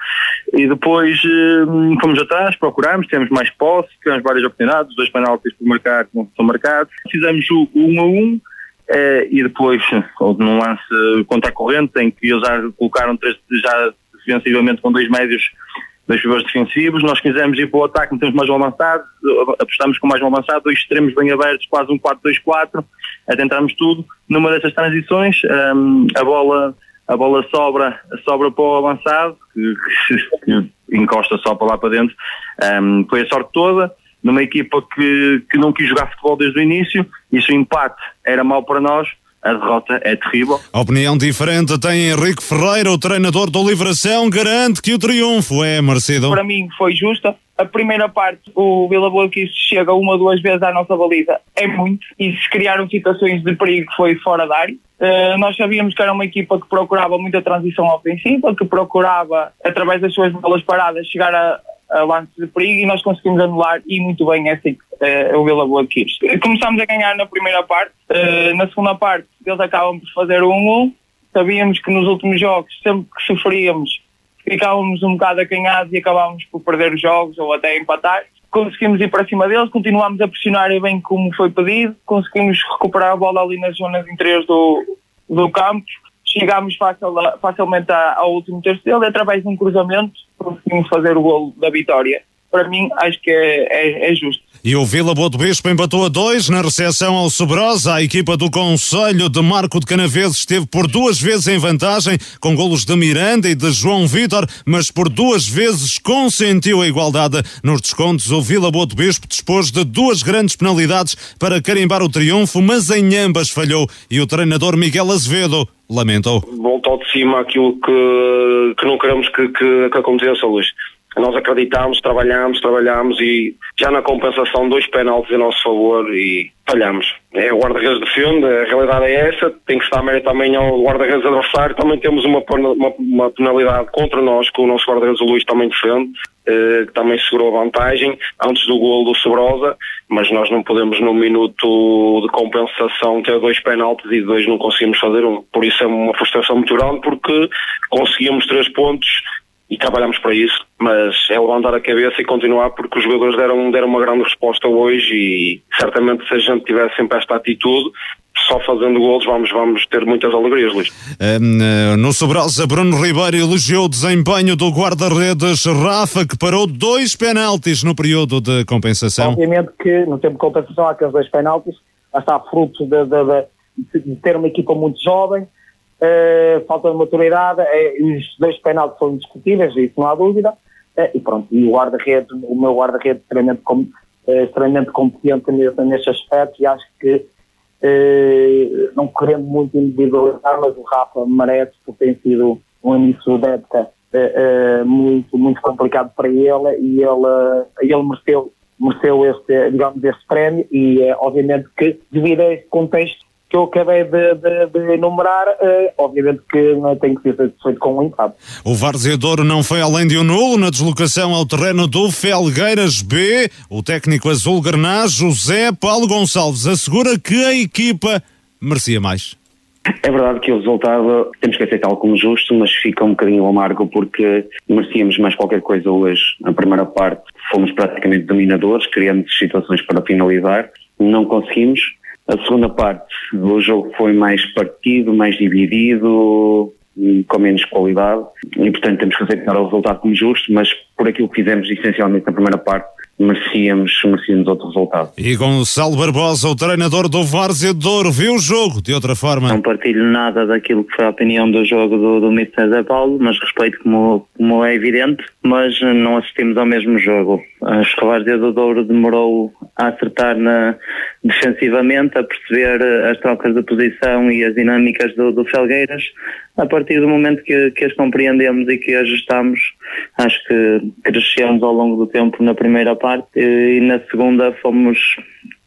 e depois hum, fomos atrás, procurámos, temos mais posse, tivemos várias oportunidades, dois penaltis por marcar não são marcados, fizemos o 1 a 1, eh, e depois, num lance contra a corrente, em que eles já colocaram três, já defensivamente com dois médios, dois jogadores defensivos, nós quisemos ir para o ataque, metemos mais um avançado, apostamos com mais um avançado, dois extremos bem abertos, quase um 4-2-4, a tentarmos tudo. Numa dessas transições, a bola a bola sobra, sobra para o avançado, que, que, encosta só para lá para dentro. Um, foi a sorte toda numa equipa que, que não quis jogar futebol desde o início, e se o empate era mau para nós, a derrota é terrível. A opinião diferente tem Henrique Ferreira, o treinador do Livração, garante que o triunfo é merecido. Para mim foi justa, a primeira parte o Vila Boa que chega uma ou duas vezes à nossa baliza é muito e se criaram situações de perigo foi fora da área. Uh, nós sabíamos que era uma equipa que procurava muita transição ofensiva, que procurava, através das suas bolas paradas, chegar a, a lances de perigo e nós conseguimos anular e muito bem essa, uh, o Vila Boa de Quires. Começámos a ganhar na primeira parte, uh, na segunda parte eles acabam por fazer o 1-1. Sabíamos que nos últimos jogos, sempre que sofríamos, ficávamos um bocado acanhados e acabávamos por perder os jogos ou até empatar. Conseguimos ir para cima deles, continuámos a pressionar bem como foi pedido, conseguimos recuperar a bola ali nas zonas interiores do, do campo, chegámos facil, facilmente ao último terço dele, através de um cruzamento conseguimos fazer o golo da vitória. Para mim, acho que é, é, é justo. E o Vila Boa do Bispo empatou a dois na recepção ao Sobrosa. A equipa do Conselho de Marco de Canaveses esteve por duas vezes em vantagem, com golos de Miranda e de João Vitor, mas por duas vezes consentiu a igualdade nos descontos. O Vila Boa do Bispo dispôs de duas grandes penalidades para carimbar o triunfo, mas em ambas falhou e o treinador Miguel Azevedo lamentou. Voltou de cima aquilo que, que não queremos que, que, que aconteça, Luís. Nós acreditámos, trabalhámos, trabalhámos e já na compensação dois penaltis em nosso favor e falhamos. É, o guarda-redes defende, a realidade é essa, tem que estar mérito também ao guarda-redes adversário, também temos uma, uma, uma penalidade contra nós, que o nosso guarda-redes Luís também defende, eh, também segurou a vantagem antes do gol do Sobrosa, mas nós não podemos no minuto de compensação ter dois penaltis e dois não conseguimos fazer um. Por isso é uma frustração muito grande porque conseguimos três pontos e trabalhamos para isso, mas é levantar a cabeça e continuar porque os jogadores deram, deram uma grande resposta hoje e certamente se a gente tivesse sempre esta atitude, só fazendo golos vamos, vamos ter muitas alegrias, Luís. Um, no Sobrosa, Bruno Ribeiro elogiou o desempenho do guarda-redes Rafa, que parou dois penaltis no período de compensação. Obviamente que no tempo de compensação há aqueles dois penaltis, está fruto de, de, de, de ter uma equipa muito jovem, uh, falta de maturidade, uh, os dois penaltis são indiscutíveis, isso não há dúvida, uh, e pronto, e o guarda-redes, o meu guarda-redes extremamente, com, extremamente competente nesse, nesse aspecto e acho que não querendo muito individualizar, mas o Rafa merece porque tem sido um início de época muito, muito complicado para ele e ele, ele mereceu mereceu este, digamos, este prémio e obviamente que devido a este contexto que eu acabei de, de, de enumerar, uh, obviamente que não tem que ser feito com um empate. O Varzedouro não foi além de um nulo na deslocação ao terreno do Felgueiras B. O técnico azul Granás, José Paulo Gonçalves, assegura que a equipa merecia mais. É verdade que o resultado temos que aceitá-lo como justo, mas fica um bocadinho amargo porque merecíamos mais qualquer coisa hoje. Na primeira parte fomos praticamente dominadores, criamos situações para finalizar, não conseguimos. A segunda parte, o jogo foi mais partido, mais dividido, com menos qualidade. E, portanto, temos que aceitar o resultado como justo, mas por aquilo que fizemos essencialmente na primeira parte, merecíamos, merecíamos outro resultado. E Gonçalo Barbosa, o treinador do Várzea Douro, viu o jogo de outra forma? Não partilho nada daquilo que foi a opinião do jogo do, do Mister Zé Paulo, mas respeito como, como é evidente, mas não assistimos ao mesmo jogo. Acho que o Várzea do Douro demorou a acertar na, defensivamente, a perceber as trocas de posição e as dinâmicas do, do Felgueiras. A partir do momento que, que as compreendemos e que ajustamos, acho que crescemos ao longo do tempo na primeira parte e na segunda fomos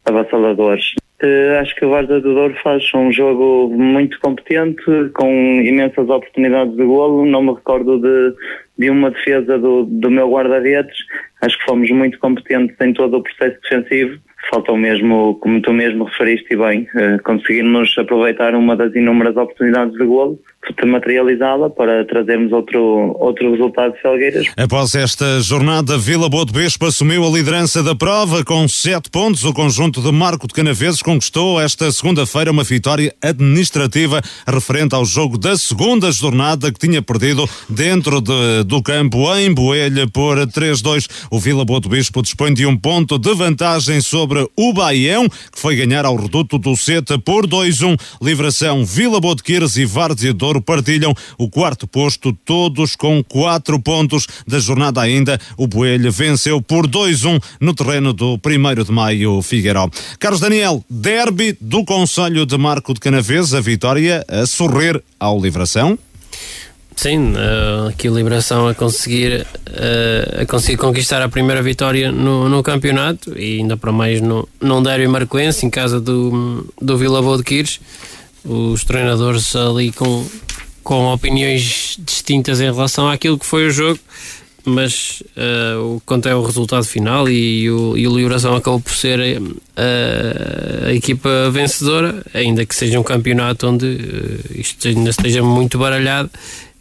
avassaladores. Uh, acho que o Varda do Douro faz um jogo muito competente, com imensas oportunidades de golo. Não me recordo de, de uma defesa do, do meu guarda-redes. Acho que fomos muito competentes em todo o processo defensivo. Faltou mesmo, como tu mesmo referiste bem, uh, conseguirmos aproveitar uma das inúmeras oportunidades de golo materializá-la para trazermos outro, outro resultado de Felgueiras. Após esta jornada, Vila Boa de Bespo assumiu a liderança da prova com sete pontos. O conjunto de Marco de Canaveses conquistou esta segunda-feira uma vitória administrativa referente ao jogo da segunda jornada que tinha perdido dentro de, do campo em Boelha por 3-2. O Vila Boa de Bispo dispõe de um ponto de vantagem sobre o Baião, que foi ganhar ao reduto do Seta por 2-1. Livração Vila Boa de Queiras e Várzea Douro partilham o quarto posto, todos com quatro pontos da jornada ainda. O Boelho venceu por 2-1 no terreno do 1 de maio Figueiró. Carlos Daniel, derby do Conselho de Marco de Canaves, a vitória a sorrir ao Livração. Sim, a equilibração a conseguir, a conseguir conquistar a primeira vitória no, no campeonato e ainda para mais no, no Dério Marcoense, em casa do, do Vila Boa de Quires. Os treinadores ali com, com opiniões distintas em relação àquilo que foi o jogo mas uh, o quanto é o resultado final e, o, e o Liberação acabou por ser uh, a equipa vencedora, ainda que seja um campeonato onde uh, isto ainda esteja muito baralhado.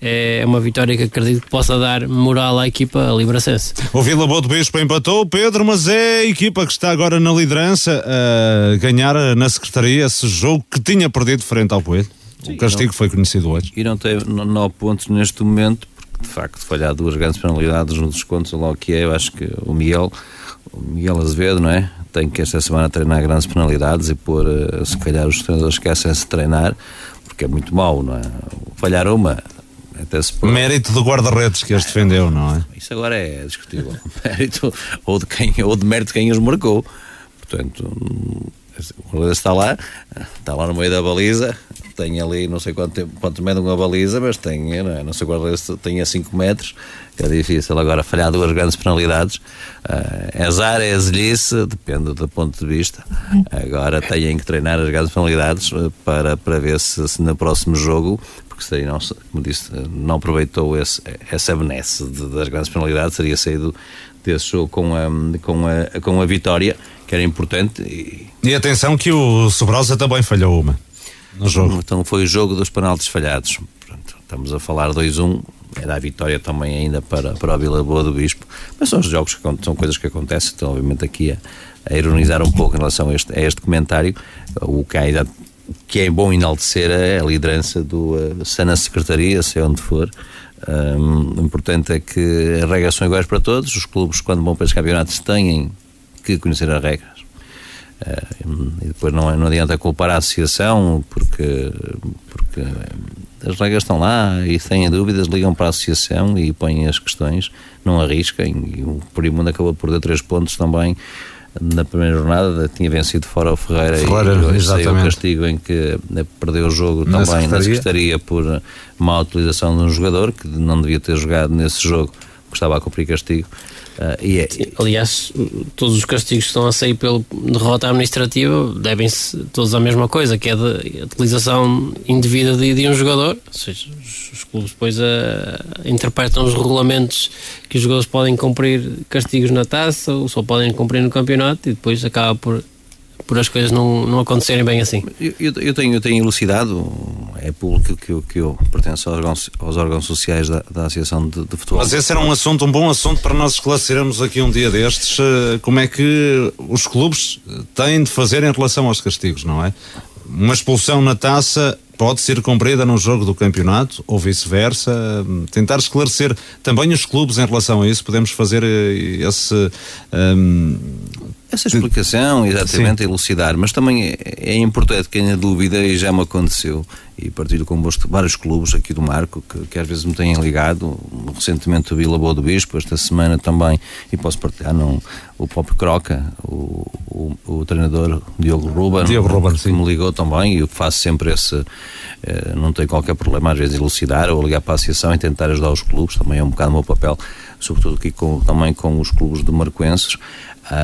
É uma vitória que acredito que possa dar moral à equipa liberacense. O Vila Boa do Bispo empatou, Pedro, mas é a equipa que está agora na liderança a ganhar na Secretaria esse jogo que tinha perdido frente ao Poeiro. O castigo não, foi conhecido hoje. E não tem nove pontos neste momento, de facto falhar duas grandes penalidades nos descontos, logo que é, eu acho que o Miguel, o Miguel Azevedo, não é? Tem que esta semana treinar grandes penalidades e pôr, eh, se calhar os treinadores esquecem-se de treinar, porque é muito mau, não é? Falhar uma, Mérito do guarda-redes que as defendeu, não é? Isso agora é discutível. Mérito ou de, quem, ou de mérito de quem os marcou. Portanto, o guarda está lá, está lá no meio da baliza, tem ali não sei quanto tempo, quanto mede uma baliza, mas tem, não, é? não sei tem a 5 metros, é difícil agora falhar duas grandes penalidades. Uh, é azar, é azelice, depende do ponto de vista. Agora têm que treinar as grandes penalidades ah, para, para ver se, se no próximo jogo porque seria, não, como disse, não aproveitou esse, essa benesse das grandes penalidades, seria saído desse jogo com a, com a, com a vitória, que era importante. E, e atenção que o Sobrosa também falhou uma no jogo. Então foi o jogo dos penaltis falhados. Pronto, estamos a falar 2-1, era a vitória também ainda para, para a Vila Boa do Bispo, mas são os jogos que são coisas que acontecem, então obviamente aqui a, a ironizar um pouco em relação a este, a este comentário, o que, ainda, que é bom enaltecer é a liderança do uh, na Secretaria, se onde for, um, importante é que as regras são iguais para todos, os clubes quando vão para os campeonatos têm que conhecer as regras. Uh, e depois não, não adianta culpar a associação porque, porque as regras estão lá e têm dúvidas, ligam para a associação e põem as questões, não arrisquem. E o Perimundo acabou por perder três pontos também na primeira jornada, tinha vencido fora o Ferreira, Ferreira e saiu o castigo em que eh, perdeu o jogo na também secretaria. na Secretaria por má utilização de um jogador que não devia ter jogado nesse jogo, porque estava a cumprir castigo. Uh, e é, Aliás, todos os castigos que estão a sair pela derrota administrativa devem-se todos à mesma coisa, que é a utilização indevida de, de, um jogador. Ou seja, os, clubes depois uh, interpretam os regulamentos que os jogadores podem cumprir castigos na taça ou só podem cumprir no campeonato e depois acaba por por as coisas não, não acontecerem bem assim. Eu, eu, tenho, eu tenho elucidado, é público que eu, que eu pertenço aos órgãos, aos órgãos sociais da, da Associação de, de, Futebol. Mas esse era um assunto, um bom assunto para nós esclarecermos aqui um dia destes, eh, como é que os clubes têm de fazer em relação aos castigos, não é? Uma expulsão na taça pode ser cumprida no jogo do campeonato ou vice-versa. Tentar esclarecer também os clubes em relação a isso. Podemos fazer eh, esse. Um, essa explicação, exatamente, Sim. elucidar, mas também é, é importante que tenha dúvida, e já me aconteceu, e partilho convosco vários clubes aqui do Marco, que, que, às vezes me têm ligado, recentemente o Vila Boa do Bispo, esta semana também, e posso partilhar, não, o próprio Croca, o, o, o treinador Diogo Ruben, Diogo Ruben que sim. me ligou também, e eu faço sempre esse, eh, não tenho qualquer problema às vezes elucidar ou ligar para a associação e tentar ajudar os clubes, também é um bocado o meu papel, sobretudo aqui com, também com os clubes de Marcoenses,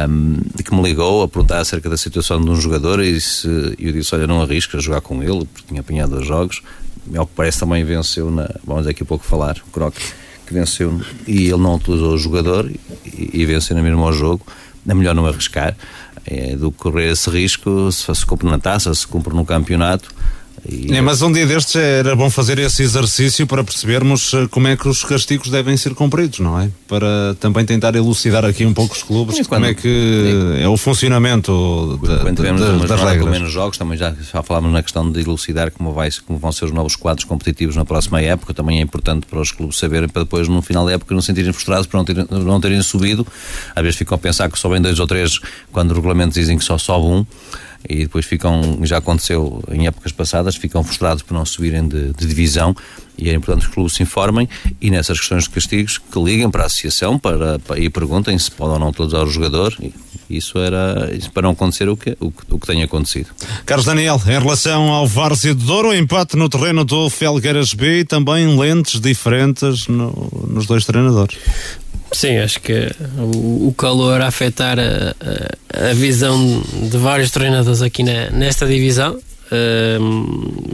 um, que me ligou a perguntar acerca da situação de um jogador e se, eu disse, olha, não arrisca jogar com ele, porque tinha apanhado dois jogos, ao que parece também venceu, na, vamos daqui a pouco falar, o Croc, que venceu, e ele não utilizou o jogador e, e venceu no mesmo ao jogo, é melhor não arriscar, é, do que correr esse risco, se, se cumpre na taça, se cumpre no campeonato, e... É, mas um dia destes era bom fazer esse exercício para percebermos eh, como é que os castigos devem ser cumpridos, não é? Para também tentar elucidar aqui um pouco os clubes quando, como é que é o funcionamento da, quando tivemos da, uma das regras. com menos jogos, também já, já falámos na questão de elucidar como, vai, como vão ser os novos quadros competitivos na próxima época, também é importante para os clubes saberem para depois no final da época não se sentirem frustrados por não terem, não terem subido, às vezes ficam a pensar que só vem dois ou três quando os regulamentos dizem que só sobe um e depois ficam, já aconteceu em épocas passadas, ficam frustrados por não subirem de, de divisão e é importante que os clubes se informem e nessas questões de castigos que liguem para a associação para, para, e perguntem se podem ou não utilizar o jogador. Isso era isso para não acontecer o que, o, o que tem acontecido. Carlos Daniel, em relação ao Várzea de Douro, o empate no terreno do Felgueiras B e também lentes diferentes no, nos dois treinadores. Sim, acho que o, o calor a afetar a, a, a, visão de vários treinadores aqui na, nesta divisão,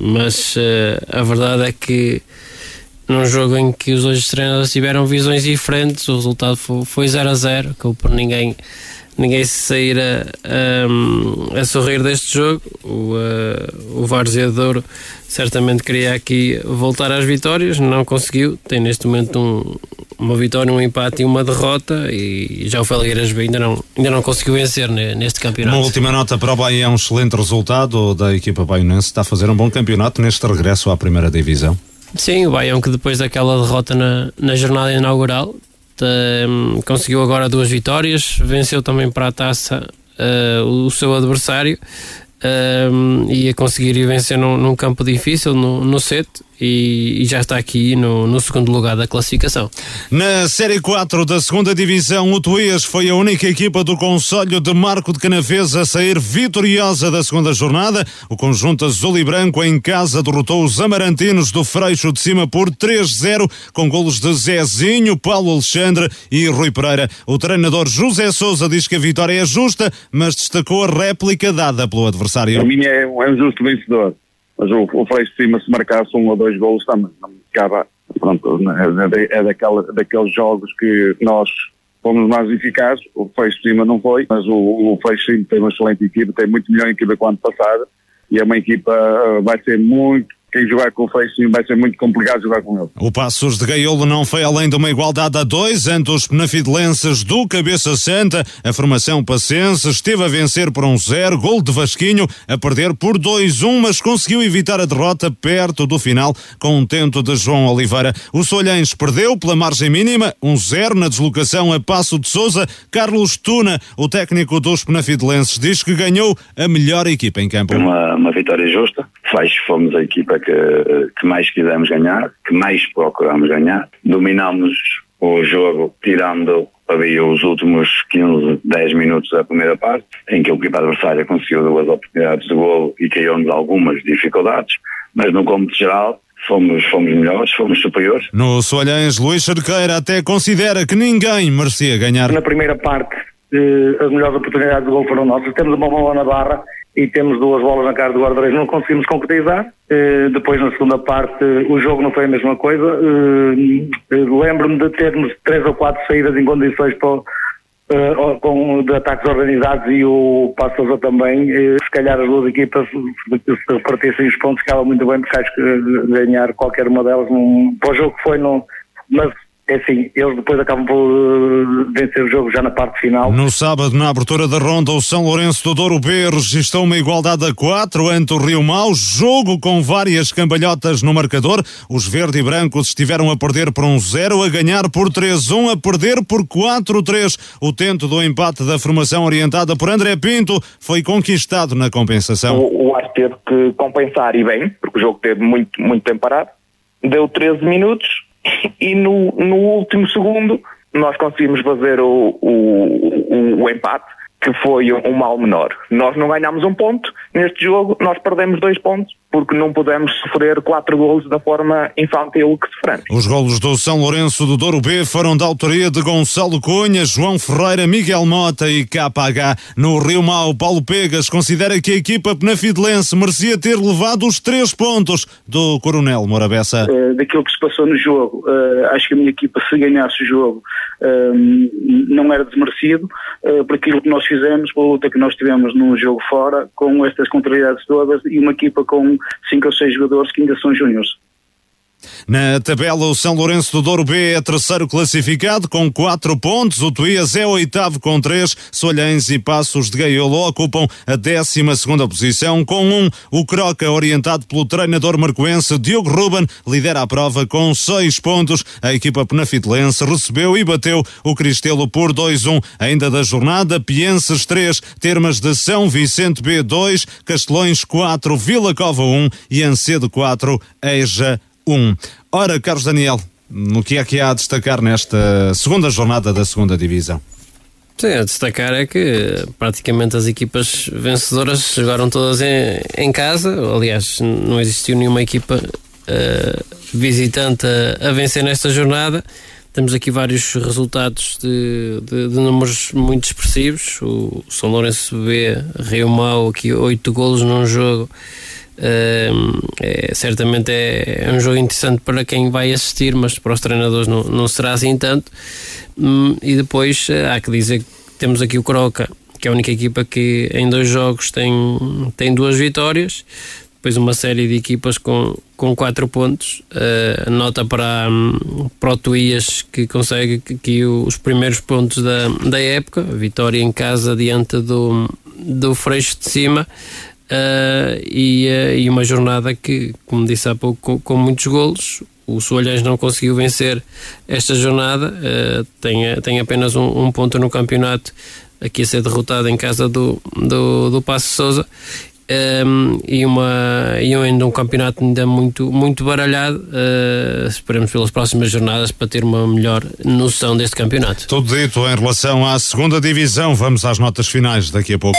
mas uh, a verdade é que num jogo em que os dois treinadores tiveram visões diferentes, o resultado foi 0 a 0, que por ninguém ninguém se sair a, um, a sorrir deste jogo. O, uh, o Várzea de certamente queria aqui voltar às vitórias, não conseguiu. Tem neste momento um, uma vitória, um empate e uma derrota. E já o Felgueiras ainda não, ainda não conseguiu vencer neste campeonato. Uma última nota para o Bahia é um excelente resultado da equipa baionense. Está a fazer um bom campeonato neste regresso à primeira divisão. Sim, o Baião que depois daquela derrota na, na jornada inaugural um, conseguiu agora duas vitórias, venceu também para a taça uh, o seu adversário um, e a conseguir vencer num, num campo difícil, no, no set, e, e, já está aqui no, no, segundo lugar da classificação. Na Série 4 da segunda Divisão, o Tuías foi a única equipa do Conselho de Marco de Canavês a sair vitoriosa da segunda jornada. O conjunto azul e branco em casa derrotou os amarantinos do Freixo de Cima por 3-0, com golos de Zezinho, Paulo Alexandre e Rui Pereira. O treinador José Souza diz que a vitória é justa, mas destacou a réplica dada pelo adversário. Para mim é, é um justo vencedor mas o, o Freixo de Cima, se marcasse um ou dois golos, também não ficava. Pronto, é, é daquela, daqueles jogos que nós fomos mais eficazes. O Freixo de Cima não foi, mas o, o Freixo de Cima tem uma excelente equipa, tem muito melhor equipa que o ano passado e é uma equipa, vai ser muito quem jogar com o Feixinho vai ser muito complicado jogar com ele. O Passos de Gaiolo não foi além de uma igualdade a dois ante os penafidelenses do Cabeça Santa. A formação passense esteve a vencer por um zero, gol de Vasquinho, a perder por 2-1, mas conseguiu evitar a derrota perto do final com um tento de João Oliveira. O Solhães perdeu pela margem mínima, um zero na deslocação a Passo de Souza. Carlos Tuna, o técnico dos penafidelenses, diz que ganhou a melhor equipa em campo. Uma, uma vitória justa. Faz, fomos a equipa que, que mais quisemos ganhar, que mais procuramos ganhar. Dominámos o jogo tirando havia os últimos 15, 10 minutos da primeira parte, em que a equipa adversária conseguiu duas oportunidades de gol e caiu-nos algumas dificuldades, mas no cômputo geral fomos, fomos melhores, fomos superiores. No Soalhães, Luís Cerqueira até considera que ninguém merecia ganhar. Na primeira parte, eh, as melhores oportunidades de gol foram nossas. Temos uma bola na barra e temos duas bolas na cara do guarda-redes, não conseguimos concretizar. Uh, depois, na segunda parte, o jogo não foi a mesma coisa. Uh, Lembro-me de termos três ou quatro saídas em condições para, com, de ataques organizados e o Passos também. se calhar as duas equipas, se repartissem os pontos, ficava muito bem, porque acho que ganhar qualquer uma delas, num, para o jogo que foi, não, mas é assim, eles depois acabam por uh, vencer o jogo já na parte final. No sábado, na abertura da ronda, o São Lourenço do Douro B registrou uma igualdade a 4 ante o Rio Mau, jogo com várias cambalhotas no marcador. Os verde e brancos estiveram a perder por um 0, a ganhar por 3-1, a perder por 4-3. O tento do empate da formação orientada por André Pinto foi conquistado na compensação. O, o Ar teve que compensar e bem, porque o jogo teve muito, muito tempo parado. Deu 13 minutos, e no, no último segundo nós conseguimos fazer o, o, o, o empate que foi um mal menor. Nós não ganhamos um ponto neste jogo, nós perdemos dois pontos porque não pudemos sofrer quatro golos da forma infantil que sofremos. Os golos do São Lourenço do Douro B foram da autoria de Gonçalo Cunha, João Ferreira, Miguel Mota e KH. No Rio Mau, Paulo Pegas considera que a equipa penafidelense merecia ter levado os três pontos do Coronel Morabessa. Uh, daquilo que se passou no jogo, uh, acho que a minha equipa se ganhasse o jogo uh, não era desmerecido por aquilo que nós fizemos, pela luta que nós tivemos num jogo fora, com estas contrariedades todas e uma equipa com cinco ou seis jogadores que ainda são júniores. Na tabela, o São Lourenço do Douro B é terceiro classificado com quatro pontos. O Tuías é oitavo com três. Solhães e Passos de Gaiolo ocupam a décima segunda posição com um. O Croca, orientado pelo treinador marcoense Diogo Ruben, lidera a prova com seis pontos. A equipa penafitelense recebeu e bateu o Cristelo por 2-1. Ainda da jornada, Pienses 3, Termas de São Vicente B 2, Castelões 4, Vila Cova 1 e Ancedo 4, Eja 1. Ora, Carlos Daniel, no que é que há a destacar nesta segunda jornada da segunda divisão? Sim, a destacar é que praticamente as equipas vencedoras jogaram todas em, em casa. Aliás, não existiu nenhuma equipa uh, visitante a, a, vencer nesta jornada. Temos aqui vários resultados de, de, de números muito expressivos. O São Lourenço B, Rio Mau, aqui oito golos num jogo. É, certamente é, é, um jogo interessante para quem vai assistir, mas para os treinadores não, não será assim tanto. Um, e depois uh, há que dizer que temos aqui o Croca, que é a única equipa que em dois jogos tem, tem duas vitórias. Depois uma série de equipas com, com quatro pontos. Uh, nota para, um, para o Tuías que consegue aqui os primeiros pontos da, da época. Vitória em casa diante do, do Freixo de Cima. Uh, e, uh, e, uma jornada que, como disse há pouco, com, com muitos golos. O Soalhães não conseguiu vencer esta jornada, uh, tem, tem apenas um, um, ponto no campeonato, aqui a ser derrotado em casa do, do, do Passo Souza. Um, e, uma, e ainda um campeonato ainda muito, muito baralhado. Uh, esperemos pelas próximas jornadas para ter uma melhor noção deste campeonato. Tudo dito em relação à segunda divisão. Vamos às notas finais daqui a pouco.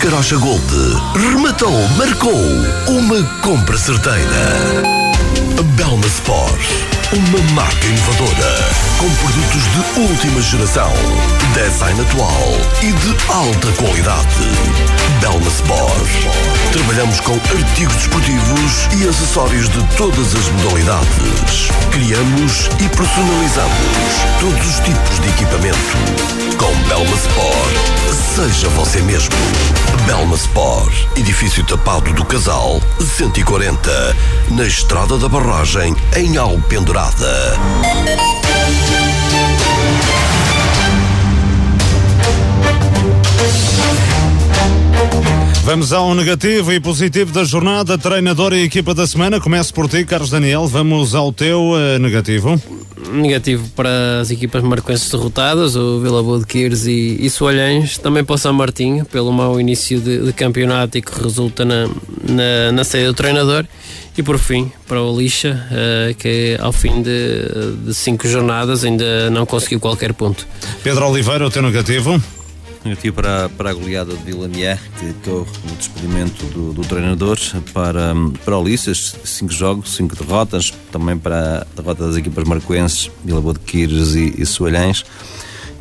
Carocha Gold, rematou, marcou. Uma compra certeira. Belma Sport, uma marca inovadora, com produtos de última geração, design atual e de alta qualidade. Belma Sport. Trabalhamos com artigos desportivos e acessórios de todas as modalidades. Criamos e personalizamos todos os tipos de equipamento. Com Belma Sport, seja você mesmo. Belma Sport, edifício tapado do Casal, 140, na Estrada da Barragem, em Vamos ao negativo e positivo da jornada, treinador e equipa da semana. Começo por ti, Carlos Daniel. Vamos ao teu uh, negativo. Negativo para as equipas marquenses derrotadas, o Vila Boa de Quires e, e Soalhães. Também para o São Martinho, pelo mau início de, de campeonato e que resulta na, na, na saída do treinador. E por fim, para o Lixa, uh, que ao fim de, de cinco jornadas ainda não conseguiu qualquer ponto. Pedro Oliveira, o teu negativo? Negativo para, para a goleada de Vila Mié, que ditou o despedimento do, do, treinador. Para, para o Ulisses, cinco jogos, cinco derrotas. Também para a derrota das equipas marcoenses, Vila Boa de Quires e, e Soalhães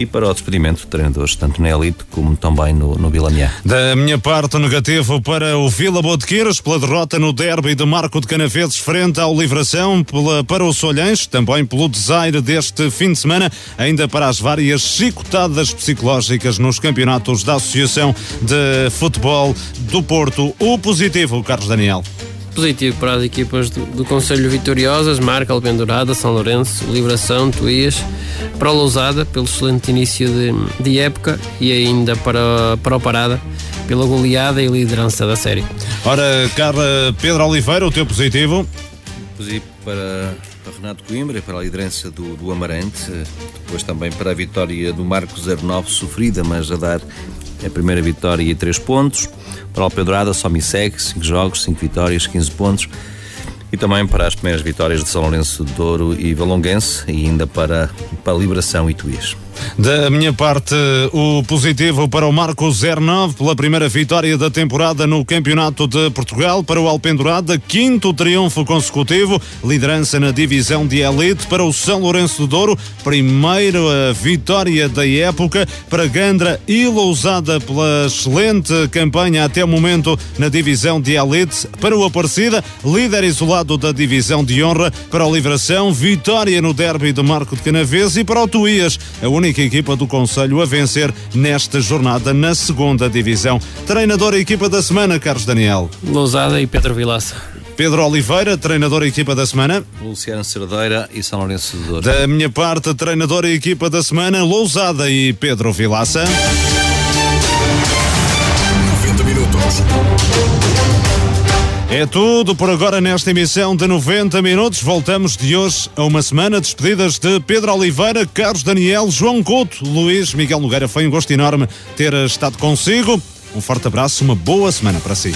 e para o despedimento de treinadores, tanto na Elite como também no, no Vila Mié. Da minha parte, negativo para o Vila Botequeiras pela derrota no derby de Marco de Canaveses frente ao Livração, pela, para o Solhães, também pelo desaire deste fim de semana, ainda para as várias chicotadas psicológicas nos campeonatos da Associação de Futebol do Porto. O positivo, Carlos Daniel positivo para as equipas do, do Conselho Vitoriosas, Marca, Alpendurada, São Lourenço, Liberação, Tuías, para o Lousada, pelo excelente início de, de época e ainda para, para o Parada, pela goleada e liderança da série. Ora, Carla Pedro Oliveira, o teu positivo? Positivo para, para Renato Coimbra e para a liderança do, do Amarante, depois também para a vitória do Marco 09, sofrida, mas a dar a primeira vitória e três pontos. Para o Pedrada só me segue, 5 jogos, 5 vitórias, 15 pontos. E também para as primeiras vitórias de São Lourenço de Douro e Valonguense, e ainda para, para a Liberação e Tuís. Da minha parte, o positivo para o Marco 09 pela primeira vitória da temporada no Campeonato de Portugal. Para o Alpendurada, quinto triunfo consecutivo, liderança na divisão de elite para o São Lourenço do Douro, primeira vitória da época. Para Gandra Lousada pela excelente campanha até o momento na divisão de elite. Para o Aparecida, líder isolado da divisão de honra. Para o Livração, vitória no derby de Marco de Canaves. E para o Tuías, a única equipa do Conselho a vencer nesta jornada na segunda divisão. Treinador e equipa da semana, Carlos Daniel. Lousada e Pedro Vilaça. Pedro Oliveira, treinador e equipa da semana. Luciano Cerdeira e São Lourenço de Douro. Da minha parte, treinador e equipa da semana, Lousada e Pedro Vilaça. 90 minutos. É tudo por agora nesta emissão de 90 minutos. Voltamos de hoje a uma semana. Despedidas de Pedro Oliveira, Carlos Daniel, João Couto, Luís Miguel Nogueira. Foi um gosto enorme ter estado consigo. Um forte abraço, uma boa semana para si.